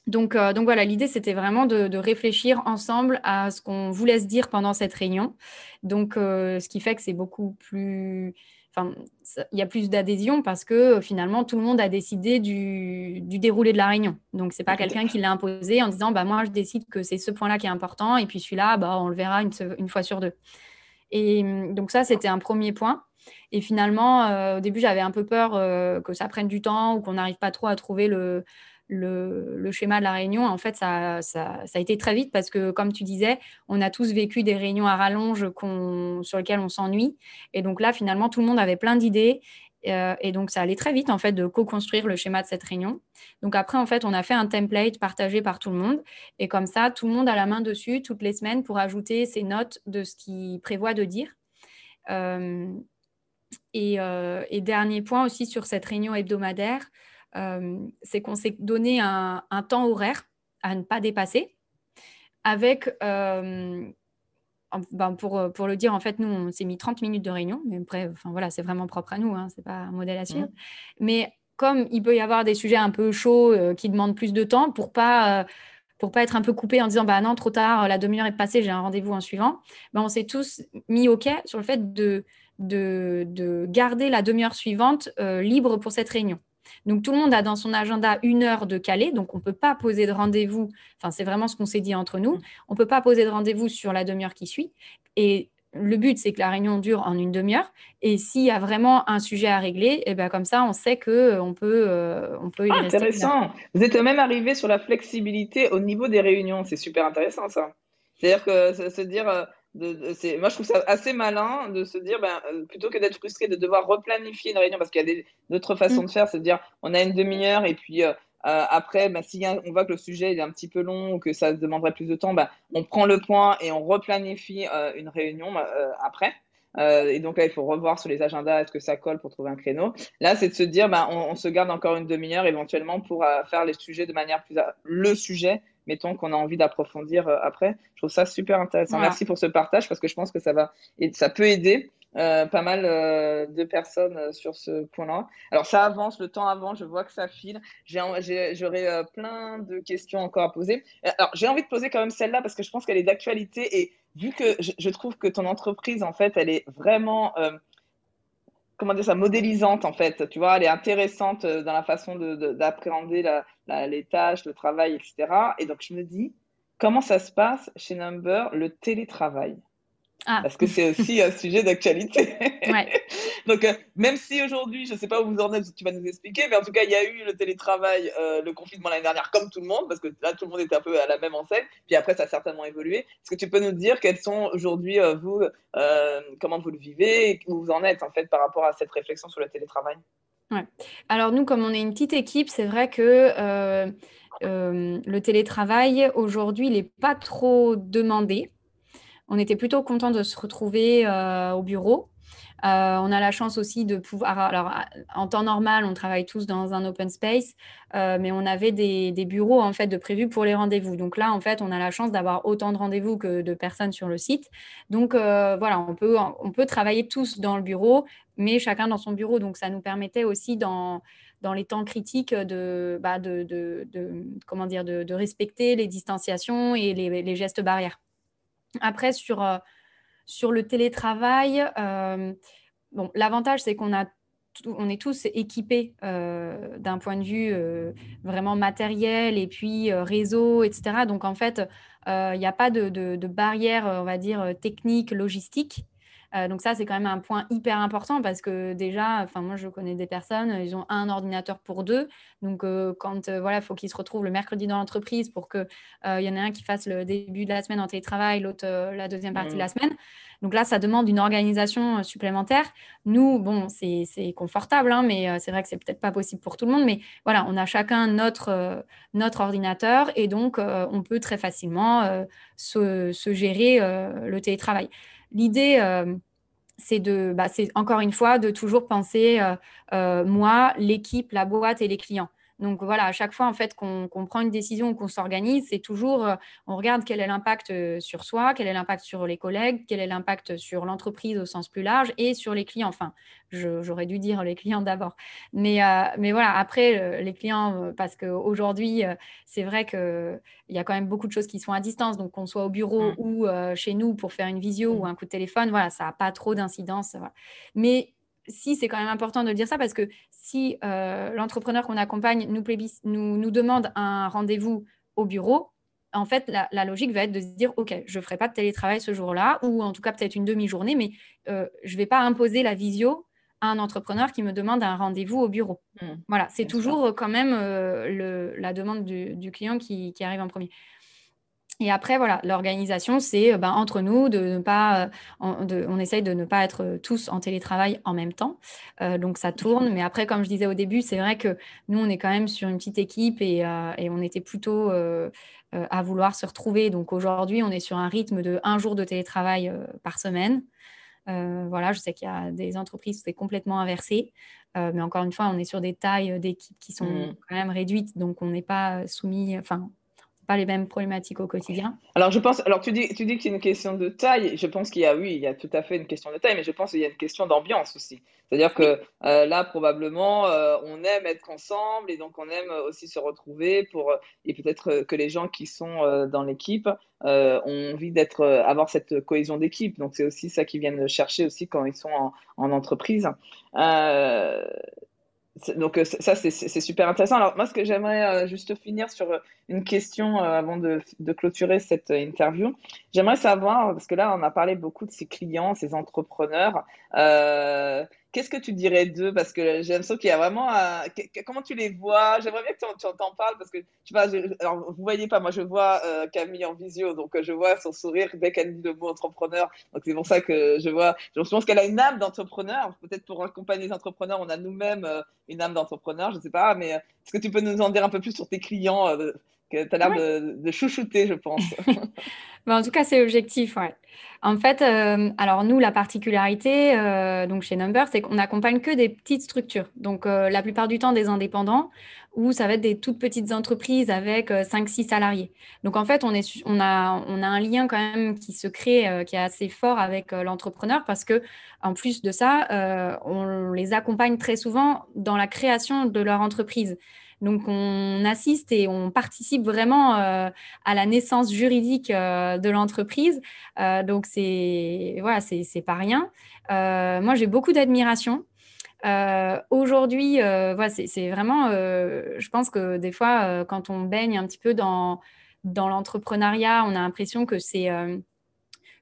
Donc, euh, donc voilà, l'idée, c'était vraiment de, réfléchir ensemble à ce qu'on voulait se dire pendant cette réunion. Donc, euh, ce qui fait que c'est beaucoup plus... Enfin, il y a plus d'adhésion parce que finalement, tout le monde a décidé du, déroulé de la réunion. Donc, ce n'est pas quelqu'un qui l'a imposé en disant, bah, moi, je décide que c'est ce point-là qui est important et puis celui-là, bah, on le verra une, fois sur deux. Et donc ça, c'était un premier point. Et finalement, euh, au début, j'avais un peu peur que ça prenne du temps ou qu'on n'arrive pas trop à trouver le, le, schéma de la réunion, en fait, ça, a été très vite parce que, comme tu disais, on a tous vécu des réunions à rallonge sur lesquelles on s'ennuie. Et donc là, finalement, tout le monde avait plein d'idées. Euh, et donc, ça allait très vite, en fait, de co-construire le schéma de cette réunion. Donc après, en fait, on a fait un template partagé par tout le monde. Et comme ça, tout le monde a la main dessus toutes les semaines pour ajouter ses notes de ce qu'il prévoit de dire. Euh, et, euh, et, dernier point aussi sur cette réunion hebdomadaire, c'est qu'on s'est donné un, temps horaire à ne pas dépasser avec... Euh, ben pour, pour, le dire, en fait, nous, on s'est mis 30 minutes de réunion, mais après, enfin, voilà, c'est vraiment propre à nous, hein, c'est pas un modèle à suivre. Mmh. Mais comme il peut y avoir des sujets un peu chauds euh, qui demandent plus de temps pour pas pour pas être un peu coupé en disant bah non trop tard la demi-heure est passée j'ai un rendez-vous en suivant ben, on s'est tous mis ok sur le fait de de, de garder la demi-heure suivante libre pour cette réunion donc tout le monde a dans son agenda une heure de calé, donc on ne peut pas poser de rendez-vous, enfin c'est vraiment ce qu'on s'est dit entre nous, mm. on ne peut pas poser de rendez-vous sur la demi-heure qui suit. Et le but, c'est que la réunion dure en une demi-heure. Et s'il y a vraiment un sujet à régler, et eh ben comme ça, on sait qu'on euh, peut, euh, on peut y ah, Intéressant. Vous êtes même arrivé sur la flexibilité au niveau des réunions. C'est super intéressant, ça. C'est-à-dire que se dire, de, moi, je trouve ça assez malin de se dire, ben, euh, plutôt que d'être frustré de devoir replanifier une réunion, parce qu'il y a d'autres façons mm. de faire, c'est de dire, on a une demi-heure et puis euh, euh, après, ben, si on voit que le sujet est un petit peu long ou que ça demanderait plus de temps, ben, on prend le point et on replanifie une réunion après. et donc là, il faut revoir sur les agendas, est-ce que ça colle pour trouver un créneau. Là, c'est de se dire, on, on se garde encore une demi-heure éventuellement pour faire les sujets de manière plus... le sujet mettons qu'on a envie d'approfondir euh, après. Je trouve ça super intéressant. Merci pour ce partage parce que je pense que ça va et ça peut aider euh, pas mal euh, de personnes sur ce point-là. Alors ça avance, le temps avance, je vois que ça file. J'aurais plein de questions encore à poser. Alors j'ai envie de poser quand même celle-là parce que je pense qu'elle est d'actualité et vu que je, je, trouve que ton entreprise en fait, elle est vraiment comment dire ça, modélisante en fait. Tu vois, elle est intéressante euh, dans la façon d'appréhender les tâches, le travail, etc. Et donc je me dis, comment ça se passe chez Number, le télétravail? Ah. Parce que c'est aussi un sujet d'actualité. Donc, euh, même si aujourd'hui, je ne sais pas où vous en êtes, tu vas nous expliquer, mais en tout cas, il y a eu le télétravail, euh, le confinement l'année dernière, comme tout le monde, parce que là, tout le monde était un peu à la même enseigne. Puis après, ça a certainement évolué. Est-ce que tu peux nous dire quels sont aujourd'hui, euh, vous, comment vous le vivez et où vous en êtes, en fait, par rapport à cette réflexion sur le télétravail? Ouais. Alors, nous, comme on est une petite équipe, c'est vrai que le télétravail, aujourd'hui, il n'est pas trop demandé on était plutôt content de se retrouver euh, au bureau. Euh, on a la chance aussi de pouvoir. Alors, en temps normal, on travaille tous dans un open space, euh, mais on avait des, bureaux en fait de prévus pour les rendez-vous. Donc là, en fait, on a la chance d'avoir autant de rendez-vous que de personnes sur le site. Donc voilà, on peut, travailler tous dans le bureau, mais chacun dans son bureau. Donc ça nous permettait aussi dans les temps critiques de, bah, de, respecter les distanciations et les gestes barrières. Après, sur, euh, sur le télétravail, euh, l'avantage, c'est qu'on a on est tous équipés euh, d'un point de vue vraiment matériel et puis réseau, etc. Donc, en fait, il n'y a pas de, barrière, on va dire, technique, logistique. Euh, donc ça, c'est quand même un point hyper important parce que déjà, enfin moi, je connais des personnes, ils ont un ordinateur pour deux. Donc euh, quand euh, voilà, il faut qu'ils se retrouvent le mercredi dans l'entreprise pour que il y en ait un qui fasse le début de la semaine en télétravail, l'autre la deuxième partie de la mmh. semaine. Donc là, ça demande une organisation supplémentaire. Nous, bon, c'est confortable, hein, mais c'est vrai que c'est peut-être pas possible pour tout le monde. Mais voilà, on a chacun notre, notre ordinateur et donc on peut très facilement se, se, gérer le télétravail. L'idée, euh, c'est de, bah, c'est encore une fois de toujours penser euh, euh, moi, l'équipe, la boîte et les clients. Donc voilà, à chaque fois en fait qu'on prend une décision ou qu'on s'organise, c'est toujours, euh, on regarde quel est l'impact euh, sur soi, quel est l'impact sur les collègues, quel est l'impact sur l'entreprise au sens plus large et sur les clients. Enfin, j'aurais dû dire les clients d'abord. Mais, euh, mais voilà, après, les clients, parce qu'aujourd'hui, c'est vrai qu'il y a quand même beaucoup de choses qui sont à distance. Donc qu'on soit au bureau mmh. ou chez nous pour faire une visio ou mmh. un coup de téléphone, voilà, ça n'a pas trop d'incidence. Mais si c'est quand même important de dire ça parce que si euh, l'entrepreneur qu'on accompagne nous, nous, nous, demande un rendez-vous au bureau, en fait, la, logique va être de se dire, OK, je ne ferai pas de télétravail ce jour-là, ou en tout cas peut-être une demi-journée, mais euh, je ne vais pas imposer la visio à un entrepreneur qui me demande un rendez-vous au bureau. Mmh. voilà, c'est toujours quand même euh, le, la demande du, client qui, qui, arrive en premier. Et après, voilà, l'organisation, c'est euh, ben, entre nous de ne pas, euh, on essaye de ne pas être euh, tous en télétravail en même temps. donc ça tourne. Mais après, comme je disais au début, c'est vrai que nous, on est quand même sur une petite équipe et, et on était plutôt à vouloir se retrouver. Donc aujourd'hui, on est sur un rythme de un jour de télétravail par semaine. voilà, je sais qu'il y a des entreprises où c'est complètement inversé. mais encore une fois, on est sur des tailles d'équipes qui sont mmh. quand même réduites. Donc on n'est pas soumis, enfin, pas les mêmes problématiques au quotidien. Alors, je pense, alors tu dis, tu dis que c'est une question de taille. Je pense qu'il y a, oui, il y a tout à fait une question de taille, mais je pense qu'il y a une question d'ambiance aussi. C'est-à-dire que euh, là, probablement, euh, on aime être ensemble et donc on aime aussi se retrouver pour, et peut-être que les gens qui sont euh, dans l'équipe ont envie d'être, avoir cette cohésion d'équipe. Donc, c'est aussi ça qu'ils viennent chercher aussi quand ils sont en, en entreprise donc euh, ça, c'est super intéressant. Alors moi, ce que j'aimerais euh, juste finir sur euh, une question avant de, de, clôturer cette interview, j'aimerais savoir, parce que là, on a parlé beaucoup de ces clients, ces entrepreneurs, qu'est-ce que tu dirais d'eux? Parce que j'ai l'impression qu'il y a vraiment. comment tu les vois? J'aimerais bien que tu en parles parce que tu vois, alors, vous voyez pas, moi je vois euh, Camille en visio, donc euh, je vois son sourire dès qu'elle dit le mot entrepreneur. Donc c'est pour ça que je vois. Je pense qu'elle a une âme d'entrepreneur. Peut-être pour accompagner les entrepreneurs, on a nous-mêmes une âme d'entrepreneur, je sais pas. Mais est-ce que tu peux nous en dire un peu plus sur tes clients que tu as l'air de, chouchouter, je pense. en tout cas, c'est l'objectif, ouais. En fait, euh, alors nous, la particularité euh, donc chez Number, c'est qu'on n'accompagne que des petites structures. Donc, euh, la plupart du temps, des indépendants ou ça va être des toutes petites entreprises avec 5-6 salariés. Donc, en fait, on, est, on, a, on a un lien quand même qui se crée, qui est assez fort avec l'entrepreneur parce que, en plus de ça, on les accompagne très souvent dans la création de leur entreprise. Donc, on assiste et on participe vraiment euh, à la naissance juridique euh, de l'entreprise. Euh, donc, c'est voilà, c'est pas rien. moi, j'ai beaucoup d'admiration. Aujourd'hui, voilà, c'est vraiment, je pense que des fois, quand on baigne un petit peu dans, dans l'entrepreneuriat, on a l'impression que c'est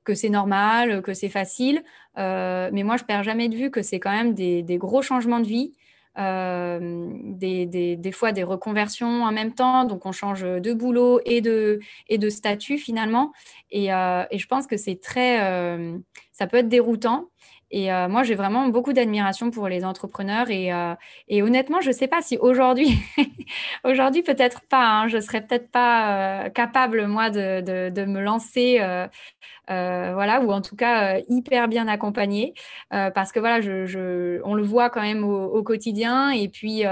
que c'est normal, que c'est facile. mais moi, je perds jamais de vue que c'est quand même des, des, gros changements de vie. Euh, des, des, fois des reconversions en même temps. Donc, on change de boulot et de, et de statut finalement. Et, euh, et je pense que c'est très. Euh, ça peut être déroutant. Et moi, j'ai vraiment beaucoup d'admiration pour les entrepreneurs. Et, et honnêtement, je ne sais pas si aujourd'hui, aujourd'hui peut-être pas, hein, je ne serais peut-être pas capable, moi, de, de, me lancer euh, voilà, ou en tout cas euh, hyper bien accompagné, euh, parce que voilà, on le voit quand même au, quotidien. Et puis,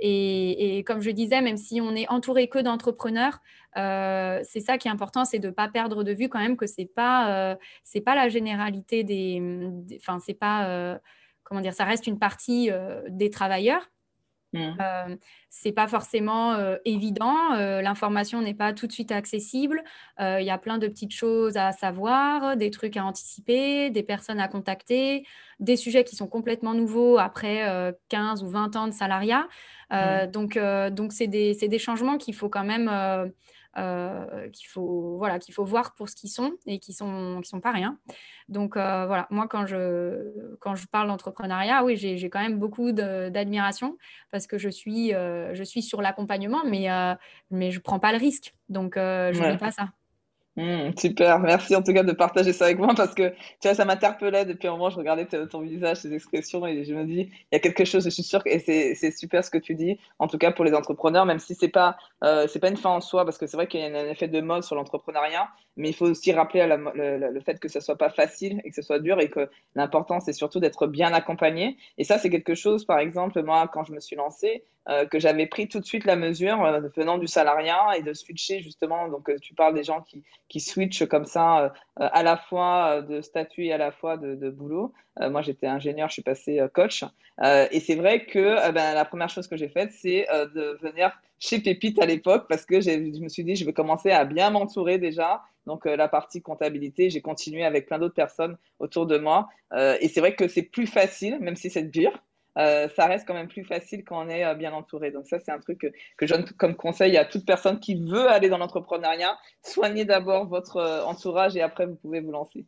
et, comme je disais, même si on est entouré que d'entrepreneurs, c'est ça qui est important, c'est de ne pas perdre de vue quand même que c'est pas c'est pas la généralité des, enfin c'est pas comment dire, ça reste une partie des travailleurs. Mmh. Euh, c'est pas forcément euh, évident, euh, l'information n'est pas tout de suite accessible, il y a plein de petites choses à savoir, des trucs à anticiper, des personnes à contacter, des sujets qui sont complètement nouveaux après 15 ou 20 ans de salariat. Mmh. Donc, donc c'est des, des, changements qu'il faut quand même euh, qu'il faut, voilà, qu'il faut voir pour ce qu'ils sont et qui sont, qui sont pas rien. Donc euh, voilà, moi quand je, quand je parle d'entrepreneuriat, oui, j'ai quand même beaucoup d'admiration parce que je suis, euh, je suis sur l'accompagnement, mais, mais je prends pas le risque. Donc je ne pas ça. Mmh, super, merci en tout cas de partager ça avec moi parce que tu vois, ça m'interpellait depuis un moment. Je regardais ton visage, tes expressions et je me dis, il y a quelque chose, je suis sûre, et c'est super ce que tu dis, en tout cas pour les entrepreneurs, même si c'est pas, euh, c'est pas une fin en soi parce que c'est vrai qu'il y a un effet de mode sur l'entrepreneuriat, mais il faut aussi rappeler le, fait que ça soit pas facile et que ce soit dur et que l'important c'est surtout d'être bien accompagné. Et ça, c'est quelque chose, par exemple, moi, quand je me suis lancée, euh, que j'avais pris tout de suite la mesure euh, venant du salariat et de switcher justement. Donc, euh, tu parles des gens qui, qui switchent comme ça à la fois de statut et à la fois de, de boulot. moi, j'étais ingénieur, je suis passé coach. et c'est vrai que ben, la première chose que j'ai faite, c'est de venir chez Pépite à l'époque parce que je me suis dit, je vais commencer à bien m'entourer déjà. Donc, la partie comptabilité, j'ai continué avec plein d'autres personnes autour de moi. et c'est vrai que c'est plus facile, même si c'est dur. Euh, ça reste quand même plus facile quand on est euh, bien entouré. Donc ça, c'est un truc que, je donne comme conseil à toute personne qui veut aller dans l'entrepreneuriat. Soignez d'abord votre euh, entourage et après, vous pouvez vous lancer.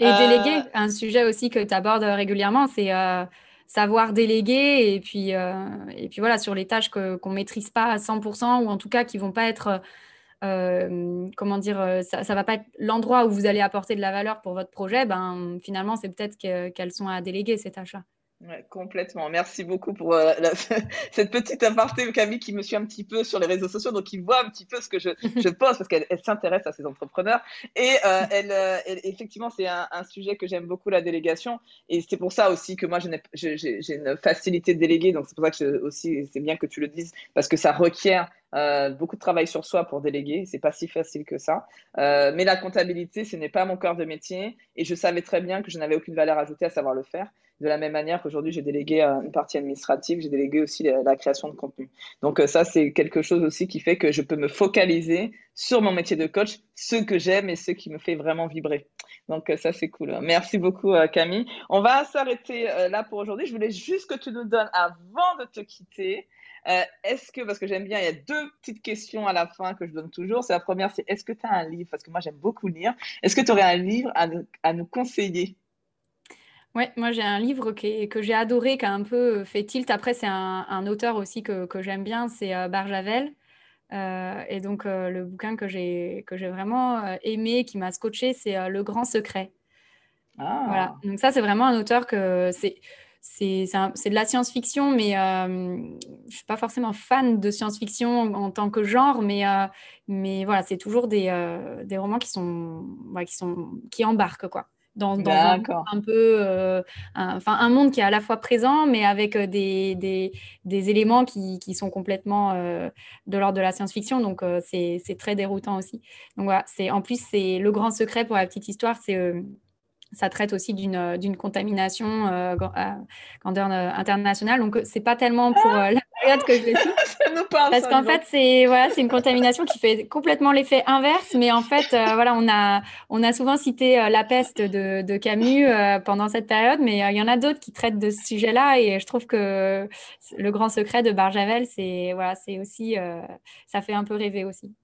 Et déléguer, un sujet aussi que tu abordes régulièrement, c'est savoir déléguer et puis, et puis voilà, sur les tâches qu'on ne maîtrise pas à 100% ou en tout cas qui vont pas être... comment dire, ça, ne va pas être l'endroit où vous allez apporter de la valeur pour votre projet, ben, finalement, c'est peut-être qu'elles sont à déléguer ces tâches-là. Ouais, complètement. Merci beaucoup pour euh, cette petite aparté, Camille, qui me suit un petit peu sur les réseaux sociaux, donc qui voit un petit peu ce que je, je pose, parce qu'elle s'intéresse à ces entrepreneurs. Et euh, euh, elle, effectivement, c'est un, un, sujet que j'aime beaucoup, la délégation. Et c'est pour ça aussi que moi, j'ai une facilité de déléguer. Donc c'est pour ça que aussi, c'est bien que tu le dises, parce que ça requiert euh, beaucoup de travail sur soi pour déléguer, c'est pas si facile que ça. Euh, mais la comptabilité, ce n'est pas mon cœur de métier et je savais très bien que je n'avais aucune valeur ajoutée à savoir le faire. De la même manière qu'aujourd'hui, j'ai délégué euh, une partie administrative, j'ai délégué aussi la, création de contenu. Donc ça, c'est quelque chose aussi qui fait que je peux me focaliser sur mon métier de coach, ce que j'aime et ce qui me fait vraiment vibrer. Donc euh, ça, c'est cool. Merci beaucoup, Camille. On va s'arrêter là pour aujourd'hui. Je voulais juste que tu nous donnes, avant de te quitter, euh, est-ce que, parce que j'aime bien, il y a deux petites questions à la fin que je donne toujours. C'est la première, c'est est-ce que tu as un livre? Parce que moi, j'aime beaucoup lire. Est-ce que tu aurais un livre à nous, conseiller? Ouais, moi j'ai un livre que j'ai adoré, qui a un peu fait tilt. Après, c'est un, auteur aussi que, j'aime bien, c'est euh, Barjavel. Euh, et donc, euh, le bouquin que j'ai vraiment aimé, qui m'a scotché, c'est Le Grand Secret. Ah. Voilà. Donc, ça, c'est vraiment un auteur que c'est c'est de la science-fiction, mais euh, je ne suis pas forcément fan de science-fiction en, tant que genre, mais, euh, mais voilà, c'est toujours des, euh, des, romans qui, sont, qui, sont, qui embarquent, quoi. Dans, dans un, un, peu enfin un monde qui est à la fois présent mais avec des, des, des éléments qui, qui, sont complètement de l'ordre de la science-fiction. Donc c'est très déroutant aussi. Donc voilà c'est en plus c'est le grand secret pour la petite histoire c'est ça traite aussi d'une euh, contamination euh, grandeur euh, internationale. Donc, c'est pas tellement pour la que je parce qu'en fait, c'est voilà, une contamination qui fait complètement l'effet inverse. Mais en fait, voilà, on a, on a souvent cité la peste de, de Camus pendant cette période, mais il y en a d'autres qui traitent de ce sujet-là. Et je trouve que le grand secret de Barjavel, c'est voilà, aussi, ça fait un peu rêver aussi.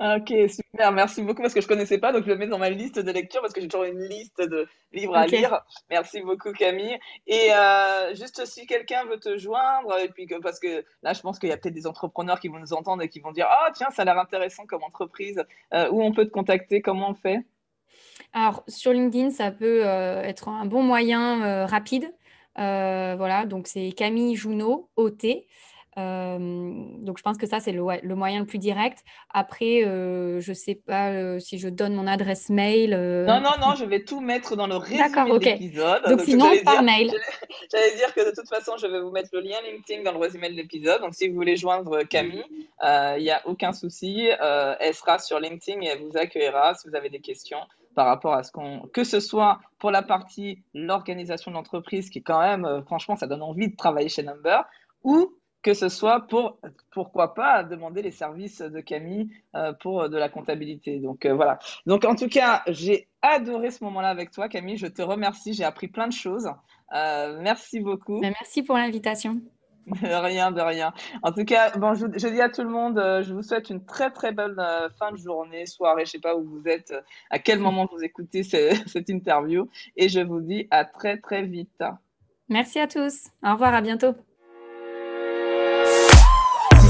Ok, super, merci beaucoup parce que je connaissais pas, donc je le mets dans ma liste de lecture parce que j'ai toujours une liste de livres à lire. Merci beaucoup Camille. Et euh, juste si quelqu'un veut te joindre, et puis que, parce que là je pense qu'il y a peut-être des entrepreneurs qui vont nous entendre et qui vont dire ah tiens ça a l'air intéressant comme entreprise, euh, où on peut te contacter, comment on fait? Alors sur LinkedIn ça peut euh, être un bon moyen rapide. voilà, donc c'est Camille Junot, OT. Euh, donc, je pense que ça, c'est le, le, moyen le plus direct. Après, euh, je ne sais pas euh, si je donne mon adresse mail. Non, non, non, je vais tout mettre dans le résumé de l'épisode. Donc, sinon, par mail. J'allais dire que de toute façon, je vais vous mettre le lien LinkedIn dans le résumé de l'épisode. Donc, si vous voulez joindre Camille, il n'y a aucun souci. elle sera sur LinkedIn et elle vous accueillera si vous avez des questions par rapport à ce qu'on, que ce soit pour la partie l'organisation de l'entreprise, qui quand même, franchement, ça donne envie de travailler chez Number, ou que ce soit pour, pourquoi pas, demander les services de Camille euh, pour euh, de la comptabilité. Donc euh, voilà. Donc en tout cas, j'ai adoré ce moment-là avec toi, Camille. Je te remercie. J'ai appris plein de choses. merci beaucoup. Ben, merci pour l'invitation. De rien, de rien. En tout cas, bon, je, dis à tout le monde, je vous souhaite une très très belle fin de journée, soirée, je sais pas où vous êtes, à quel moment vous écoutez cette interview, et je vous dis à très très vite. Merci à tous. Au revoir, à bientôt